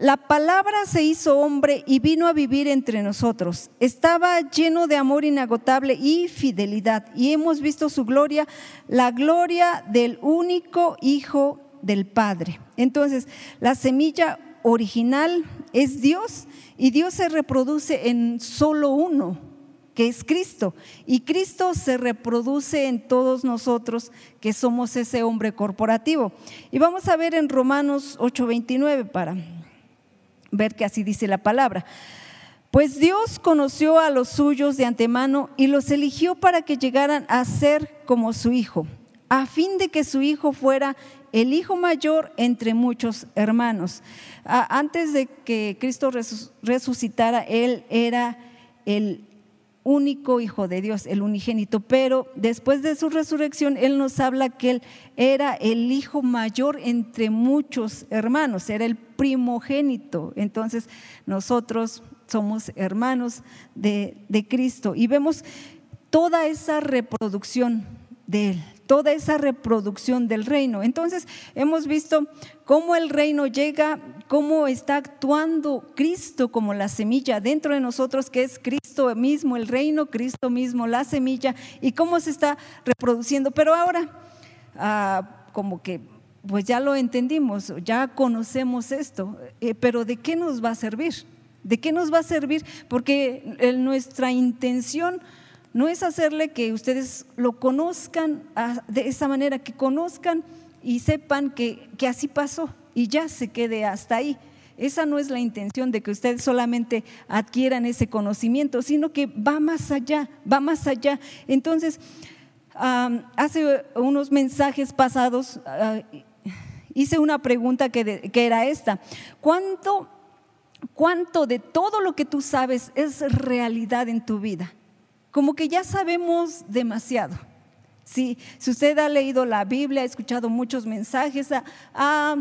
la palabra se hizo hombre y vino a vivir entre nosotros. Estaba lleno de amor inagotable y fidelidad. Y hemos visto su gloria, la gloria del único Hijo del Padre. Entonces, la semilla original es Dios y Dios se reproduce en solo uno, que es Cristo. Y Cristo se reproduce en todos nosotros que somos ese hombre corporativo. Y vamos a ver en Romanos 8:29 para ver que así dice la palabra. Pues Dios conoció a los suyos de antemano y los eligió para que llegaran a ser como su hijo, a fin de que su hijo fuera el hijo mayor entre muchos hermanos. Antes de que Cristo resucitara, Él era el único Hijo de Dios, el unigénito, pero después de su resurrección, Él nos habla que Él era el Hijo mayor entre muchos hermanos, era el primogénito. Entonces, nosotros somos hermanos de, de Cristo y vemos toda esa reproducción de Él, toda esa reproducción del reino. Entonces, hemos visto cómo el reino llega, cómo está actuando Cristo como la semilla dentro de nosotros, que es Cristo mismo el reino, Cristo mismo la semilla, y cómo se está reproduciendo. Pero ahora, ah, como que pues ya lo entendimos, ya conocemos esto, eh, pero ¿de qué nos va a servir? ¿De qué nos va a servir? Porque nuestra intención no es hacerle que ustedes lo conozcan de esa manera, que conozcan y sepan que, que así pasó y ya se quede hasta ahí. Esa no es la intención de que ustedes solamente adquieran ese conocimiento, sino que va más allá, va más allá. Entonces, hace unos mensajes pasados ah, hice una pregunta que, que era esta. ¿Cuánto, ¿Cuánto de todo lo que tú sabes es realidad en tu vida? como que ya sabemos demasiado. Si, si usted ha leído la Biblia, ha escuchado muchos mensajes, ha,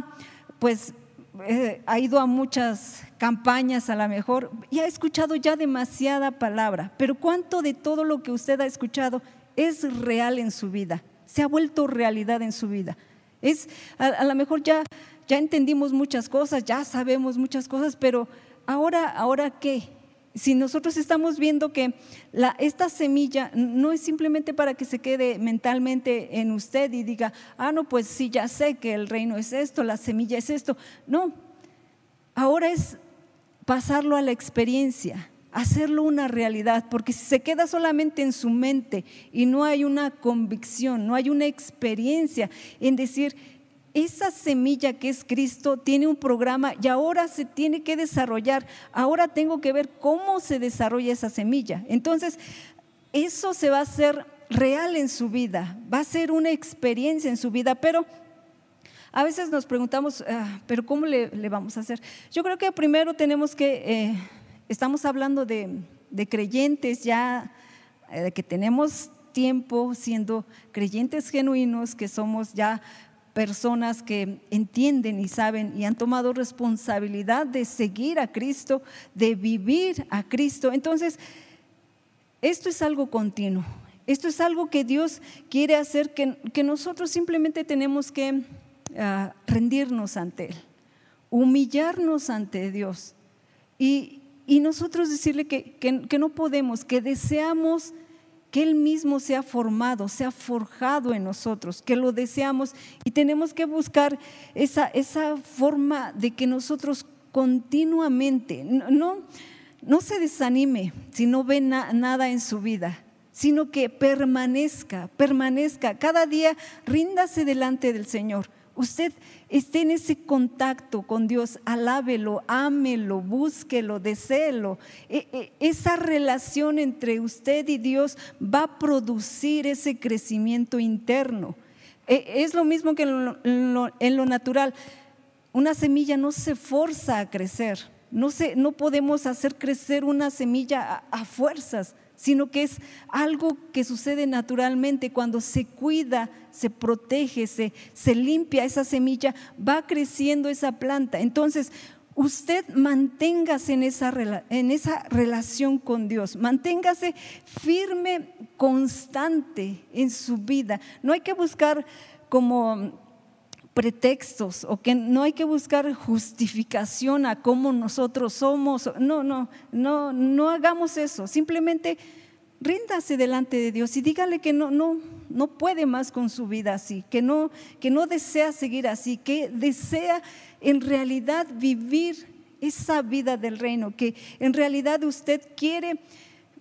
pues eh, ha ido a muchas campañas a lo mejor y ha escuchado ya demasiada palabra, pero ¿cuánto de todo lo que usted ha escuchado es real en su vida? Se ha vuelto realidad en su vida. Es, a, a lo mejor ya, ya entendimos muchas cosas, ya sabemos muchas cosas, pero ahora, ahora qué? Si nosotros estamos viendo que esta semilla no es simplemente para que se quede mentalmente en usted y diga, ah, no, pues sí, ya sé que el reino es esto, la semilla es esto. No, ahora es pasarlo a la experiencia, hacerlo una realidad, porque si se queda solamente en su mente y no hay una convicción, no hay una experiencia en decir, esa semilla que es Cristo tiene un programa y ahora se tiene que desarrollar. Ahora tengo que ver cómo se desarrolla esa semilla. Entonces, eso se va a hacer real en su vida, va a ser una experiencia en su vida, pero a veces nos preguntamos, ah, pero ¿cómo le, vamos a hacer? Yo creo que primero tenemos que, eh, estamos hablando de, creyentes ya, eh, que tenemos tiempo siendo creyentes genuinos, que somos ya personas que entienden y saben y han tomado responsabilidad de seguir a Cristo, de vivir a Cristo. Entonces, esto es algo continuo. Esto es algo que Dios quiere hacer, que, nosotros simplemente tenemos que ah, rendirnos ante Él. humillarnos ante Dios y, y nosotros decirle que, que, que no podemos, que deseamos que Él mismo sea formado, sea forjado en nosotros, que lo deseamos y tenemos que buscar esa, esa forma de que nosotros continuamente, no, no, se desanime si no ve nada en su vida, sino que permanezca, permanezca, cada día ríndase delante del Señor. Usted esté en ese contacto con Dios, alábelo, ámelo, búsquelo, deséelo. E, e, esa relación entre usted y Dios va a producir ese crecimiento interno. E, es lo mismo que en lo, natural. Una semilla no se forza a crecer. No, no podemos hacer crecer una semilla a fuerzas sino que es algo que sucede naturalmente cuando se cuida, se protege, se, se limpia esa semilla, va creciendo esa planta. Entonces, usted manténgase en esa, en esa relación con Dios, manténgase firme, constante en su vida. No hay que buscar como pretextos o que no hay que buscar justificación a cómo nosotros somos. No, no, no, no hagamos eso. Simplemente ríndase delante de Dios y dígale que no, no, no puede más con su vida así, que no, que no desea seguir así, que desea en realidad vivir esa vida del reino, que en realidad usted quiere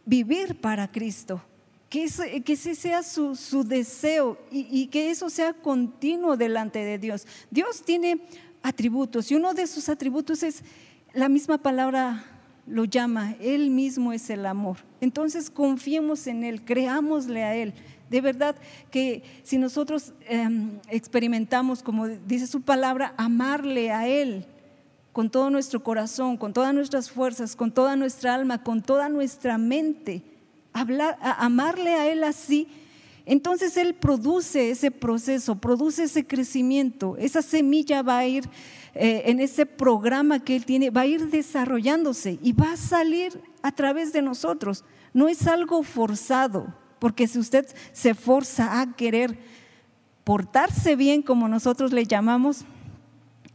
vivir para Cristo, que, ese, sea su, deseo y, que eso sea continuo delante de Dios. Dios tiene atributos y uno de sus atributos es la misma palabra lo llama, Él mismo es el amor. Entonces confiemos en Él, creámosle a Él. De verdad que si nosotros em, experimentamos, como dice su palabra, amarle a Él con todo nuestro corazón, con todas nuestras fuerzas, con toda nuestra alma, con toda nuestra mente, hablar, amarle a Él así, entonces Él produce ese proceso, produce ese crecimiento, esa semilla va a ir eh, en ese programa que Él tiene, va a ir desarrollándose y va a salir a través de nosotros. No es algo forzado, porque si usted se forza a querer portarse bien como nosotros le llamamos,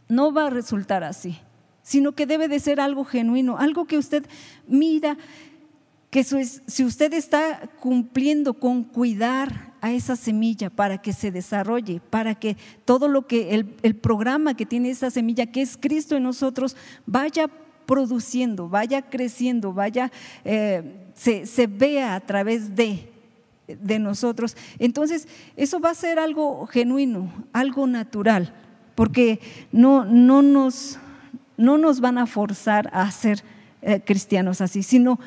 no va a resultar así, sino que debe de ser algo genuino, algo que usted mira que si usted está cumpliendo con cuidar a esa semilla para que se desarrolle, para que todo lo que el, programa que tiene esa semilla, que es Cristo en nosotros, vaya produciendo, vaya creciendo, vaya, eh, se, vea a través de, de nosotros. Entonces, eso va a ser algo genuino, algo natural, porque no, no, nos, no nos van a forzar a ser eh, cristianos así, sino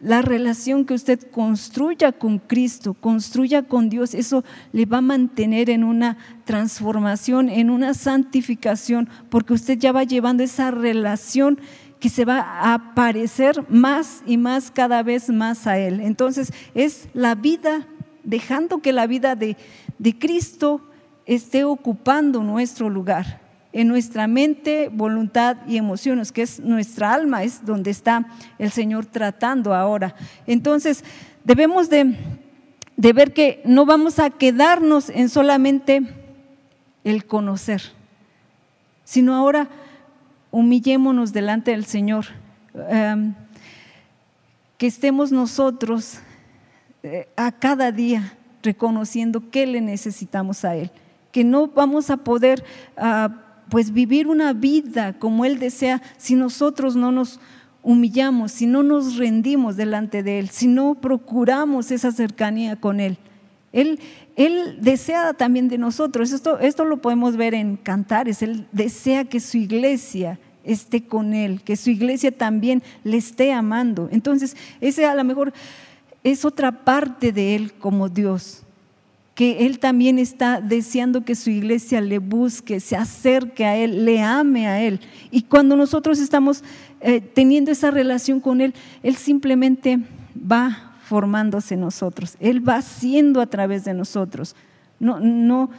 la relación que usted construya con Cristo, construya con Dios, eso le va a mantener en una transformación, en una santificación, porque usted ya va llevando esa relación que se va a parecer más y más cada vez más a Él. Entonces es la vida, dejando que la vida de, de Cristo esté ocupando nuestro lugar en nuestra mente, voluntad y emociones, que es nuestra alma, es donde está el Señor tratando ahora. Entonces, debemos de, ver que no vamos a quedarnos en solamente el conocer, sino ahora humillémonos delante del Señor, em, que estemos nosotros eh, a cada día reconociendo que le necesitamos a Él, que no vamos a poder... Ah, pues vivir una vida como Él desea si nosotros no nos humillamos, si no nos rendimos delante de Él, si no procuramos esa cercanía con Él. Él, él desea también de nosotros, esto, esto lo podemos ver en cantares, Él desea que su iglesia esté con Él, que su iglesia también le esté amando. Entonces, ese a lo mejor es otra parte de Él como Dios que Él también está deseando que su iglesia le busque, se acerque a Él, le ame a Él. Y cuando nosotros estamos eh, teniendo esa relación con Él, Él simplemente va formándose en nosotros, Él va haciendo a través de nosotros. No, no,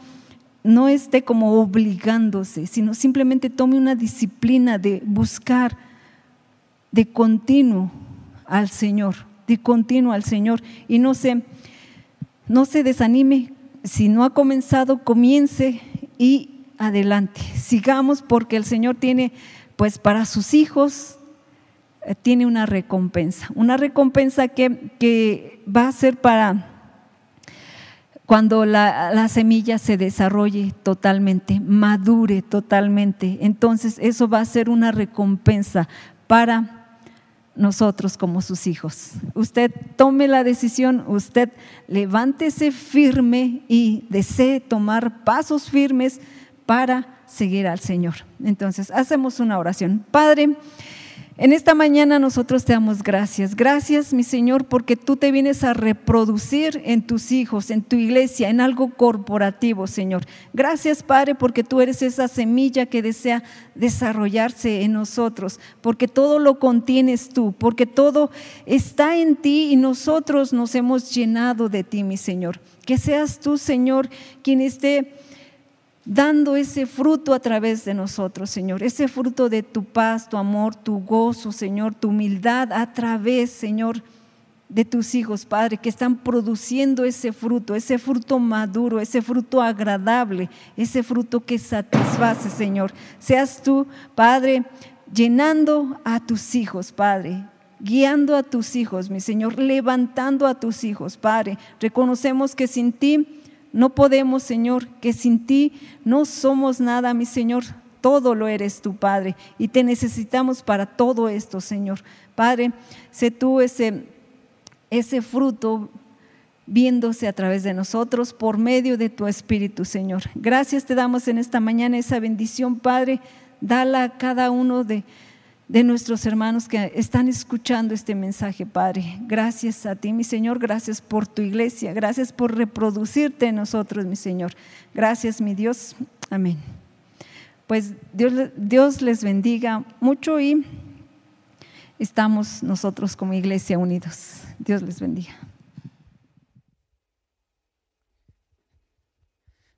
no esté como obligándose, sino simplemente tome una disciplina de buscar de continuo al Señor, de continuo al Señor y no se no se desanime, si no ha comenzado, comience y adelante, sigamos porque el Señor tiene, pues para sus hijos, eh, tiene una recompensa, una recompensa que, que va a ser para cuando la, la, semilla se desarrolle totalmente, madure totalmente. Entonces eso va a ser una recompensa para nosotros como sus hijos. Usted tome la decisión, usted levántese firme y desee tomar pasos firmes para seguir al Señor. Entonces, hacemos una oración. Padre, en esta mañana nosotros te damos gracias. Gracias, mi Señor, porque tú te vienes a reproducir en tus hijos, en tu iglesia, en algo corporativo, Señor. Gracias, Padre, porque tú eres esa semilla que desea desarrollarse en nosotros, porque todo lo contienes tú, porque todo está en ti y nosotros nos hemos llenado de ti, mi Señor. Que seas tú, Señor, quien esté dando ese fruto a través de nosotros, Señor, ese fruto de tu paz, tu amor, tu gozo, Señor, tu humildad a través, Señor, de tus hijos, Padre, que están produciendo ese fruto, ese fruto maduro, ese fruto agradable, ese fruto que satisface, Señor. Seas tú, Padre, llenando a tus hijos, Padre, guiando a tus hijos, mi Señor, levantando a tus hijos, Padre. Reconocemos que sin ti no podemos, Señor, que sin ti no somos nada, mi Señor. Todo lo eres tu Padre, y te necesitamos para todo esto, Señor. Padre, sé tú ese, ese fruto viéndose a través de nosotros por medio de tu Espíritu, Señor. Gracias te damos en esta mañana esa bendición, Padre. Dala a cada uno de de nuestros hermanos que están escuchando este mensaje, Padre. Gracias a ti, mi Señor. Gracias por tu iglesia. Gracias por reproducirte en nosotros, mi Señor. Gracias, mi Dios. Amén. Pues Dios, Dios les bendiga mucho y estamos nosotros como iglesia unidos. Dios les bendiga.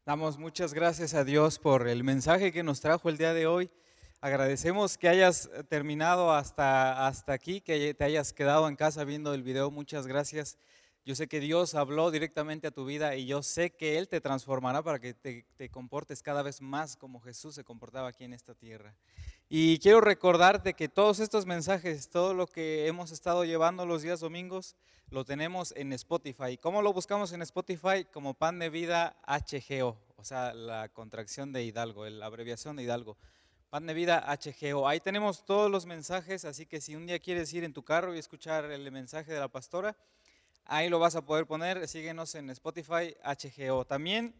Damos muchas gracias a Dios por el mensaje que nos trajo el día de hoy. Agradecemos que hayas eh, terminado hasta, hasta aquí, que te hayas quedado en casa viendo el video. Muchas gracias. Yo sé que Dios habló directamente a tu vida y yo sé que Él te transformará para que te, te, comportes cada vez más como Jesús se comportaba aquí en esta tierra. Y quiero recordarte que todos estos mensajes, todo lo que hemos estado llevando los días domingos, lo tenemos en Spotify. ¿Cómo lo buscamos en Spotify? Como Pan de Vida HGO, o sea, la contracción de Hidalgo, la abreviación de Hidalgo. Pan de Vida HGO. Ahí tenemos todos los mensajes, así que si un día quieres ir en tu carro y escuchar el mensaje de la pastora, ahí lo vas a poder poner. Síguenos en Spotify HGO. También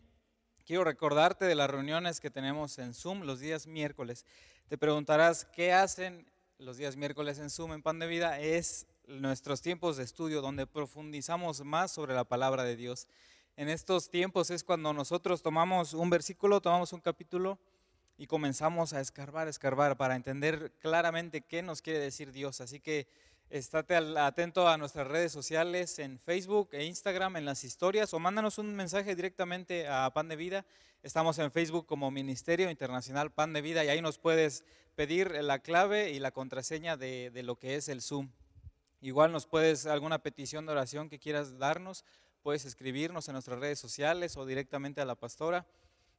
quiero recordarte de las reuniones que tenemos en Zoom los días miércoles. Te preguntarás, ¿qué hacen los días miércoles en Zoom en Pan de Vida? Es nuestros tiempos de estudio donde profundizamos más sobre la palabra de Dios. En estos tiempos es cuando nosotros tomamos un versículo, tomamos un capítulo, y comenzamos a escarbar, escarbar para entender claramente qué nos quiere decir Dios. Así que estate atento a nuestras redes sociales en Facebook e Instagram, en las historias, o mándanos un mensaje directamente a Pan de Vida. Estamos en Facebook como Ministerio Internacional Pan de Vida y ahí nos puedes pedir la clave y la contraseña de, de lo que es el Zoom. Igual nos puedes, alguna petición de oración que quieras darnos, puedes escribirnos en nuestras redes sociales o directamente a la pastora.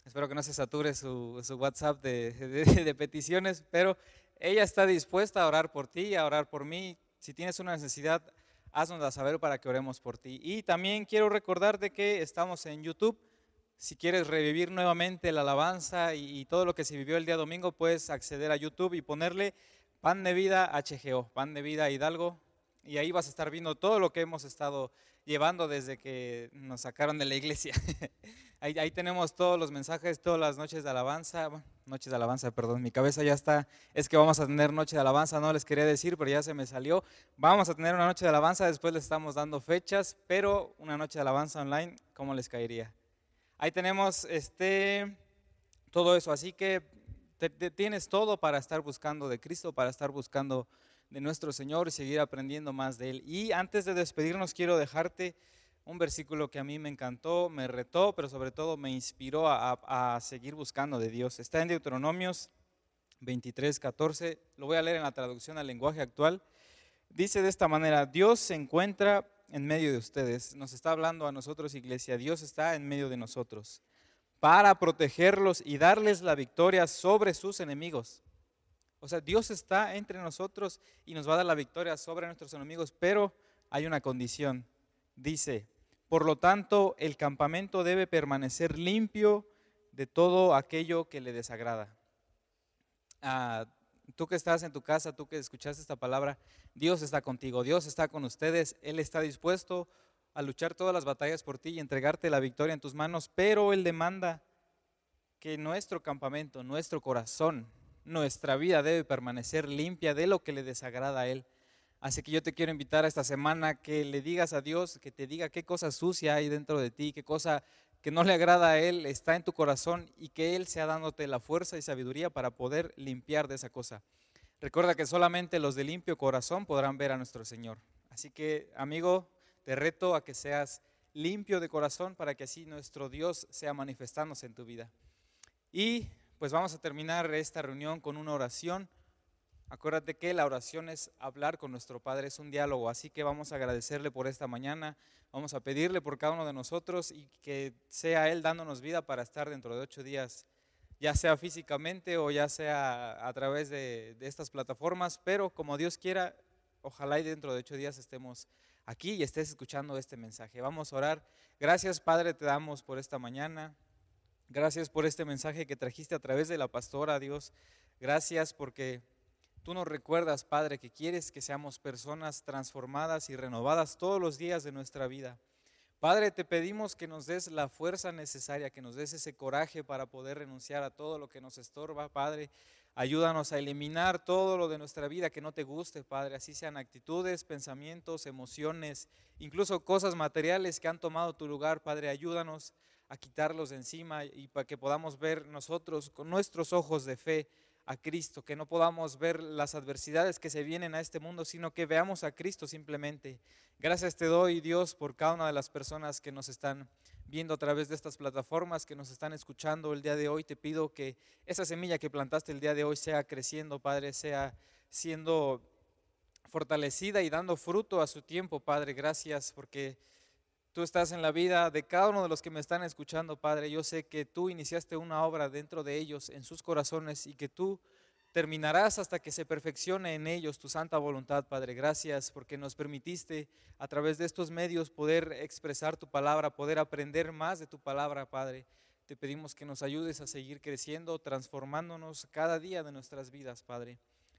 Espero que no se sature su, WhatsApp de, peticiones, pero ella está dispuesta a orar por ti, a orar por mí. Si tienes una necesidad, haznosla saber para que oremos por ti. Y también quiero recordarte que estamos en YouTube. Si quieres revivir nuevamente la alabanza y, y todo lo que se vivió el día domingo, puedes acceder a YouTube y ponerle Pan de Vida HGO, Pan de Vida Hidalgo, y ahí vas a estar viendo todo lo que hemos estado llevando desde que nos sacaron de la iglesia. *laughs* Ahí, tenemos todos los mensajes, todas las noches de alabanza. noches de alabanza, perdón, mi cabeza ya está. Es que vamos a tener noche de alabanza, no les quería decir, pero ya se me salió. Vamos a tener una noche de alabanza, después les estamos dando fechas, pero una noche de alabanza online, ¿cómo les caería? Ahí tenemos este, todo eso, así que tienes todo para estar buscando de Cristo, para estar buscando de nuestro Señor y seguir aprendiendo más de Él. Y antes de despedirnos, quiero dejarte un versículo que a mí me encantó, me retó, pero sobre todo me inspiró a, seguir buscando de Dios. Está en Deuteronomios 23, 14. Lo voy a leer en la traducción al lenguaje actual. Dice de esta manera, Dios se encuentra en medio de ustedes. Nos está hablando a nosotros, iglesia. Dios está en medio de nosotros para protegerlos y darles la victoria sobre sus enemigos. O sea, Dios está entre nosotros y nos va a dar la victoria sobre nuestros enemigos, pero hay una condición. Dice, por lo tanto, el campamento debe permanecer limpio de todo aquello que le desagrada. Ah, tú que estás en tu casa, tú que escuchaste esta palabra, Dios está contigo, Dios está con ustedes, Él está dispuesto a luchar todas las batallas por ti y entregarte la victoria en tus manos, pero Él demanda que nuestro campamento, nuestro corazón, nuestra vida debe permanecer limpia de lo que le desagrada a Él. Así que yo te quiero invitar a esta semana que le digas a Dios, que te diga qué cosa sucia hay dentro de ti, qué cosa que no le agrada a Él está en tu corazón y que Él sea dándote la fuerza y sabiduría para poder limpiar de esa cosa. Recuerda que solamente los de limpio corazón podrán ver a nuestro Señor. Así que, amigo, te reto a que seas limpio de corazón para que así nuestro Dios sea manifestándose en tu vida. Y pues vamos a terminar esta reunión con una oración. Acuérdate que la oración es hablar con nuestro Padre, es un diálogo, así que vamos a agradecerle por esta mañana, vamos a pedirle por cada uno de nosotros y que sea Él dándonos vida para estar dentro de ocho días, ya sea físicamente o ya sea a través de, estas plataformas, pero como Dios quiera, ojalá y dentro de ocho días estemos aquí y estés escuchando este mensaje. Vamos a orar. Gracias Padre, te damos por esta mañana. Gracias por este mensaje que trajiste a través de la pastora, Dios. Gracias porque Tú nos recuerdas, Padre, que quieres que seamos personas transformadas y renovadas todos los días de nuestra vida. Padre, te pedimos que nos des la fuerza necesaria, que nos des ese coraje para poder renunciar a todo lo que nos estorba, Padre. Ayúdanos a eliminar todo lo de nuestra vida que no te guste, Padre, así sean actitudes, pensamientos, emociones, incluso cosas materiales que han tomado tu lugar, Padre. Ayúdanos a quitarlos de encima y para que podamos ver nosotros con nuestros ojos de fe a Cristo, que no podamos ver las adversidades que se vienen a este mundo, sino que veamos a Cristo simplemente. Gracias te doy, Dios, por cada una de las personas que nos están viendo a través de estas plataformas, que nos están escuchando el día de hoy. Te pido que esa semilla que plantaste el día de hoy sea creciendo, Padre, sea siendo fortalecida y dando fruto a su tiempo, Padre. Gracias porque tú estás en la vida de cada uno de los que me están escuchando, Padre. Yo sé que tú iniciaste una obra dentro de ellos, en sus corazones, y que tú terminarás hasta que se perfeccione en ellos tu santa voluntad, Padre. Gracias porque nos permitiste a través de estos medios poder expresar tu palabra, poder aprender más de tu palabra, Padre. Te pedimos que nos ayudes a seguir creciendo, transformándonos cada día de nuestras vidas, Padre.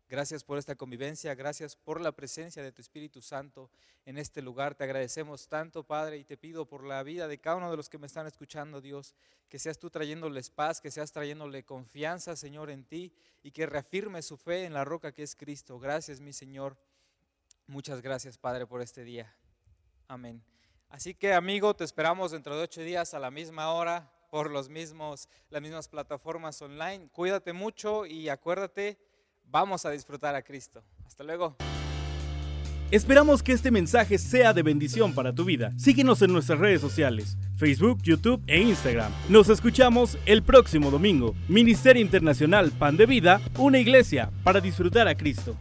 Gracias por esta convivencia, gracias por la presencia de tu Espíritu Santo en este lugar. Te agradecemos tanto, Padre, y te pido por la vida de cada uno de los que me están escuchando, Dios, que seas tú trayéndoles paz, que seas trayéndole confianza, Señor, en ti y que reafirme su fe en la roca que es Cristo. Gracias, mi Señor. Muchas gracias, Padre, por este día. Amén. Así que, amigo, te esperamos dentro de ocho días a la misma hora por los mismos, las mismas plataformas online. Cuídate mucho y acuérdate vamos a disfrutar a Cristo. Hasta luego. Esperamos que este mensaje sea de bendición para tu vida. Síguenos en nuestras redes sociales, Facebook, YouTube e Instagram. Nos escuchamos el próximo domingo. Ministerio Internacional Pan de Vida, una iglesia para disfrutar a Cristo.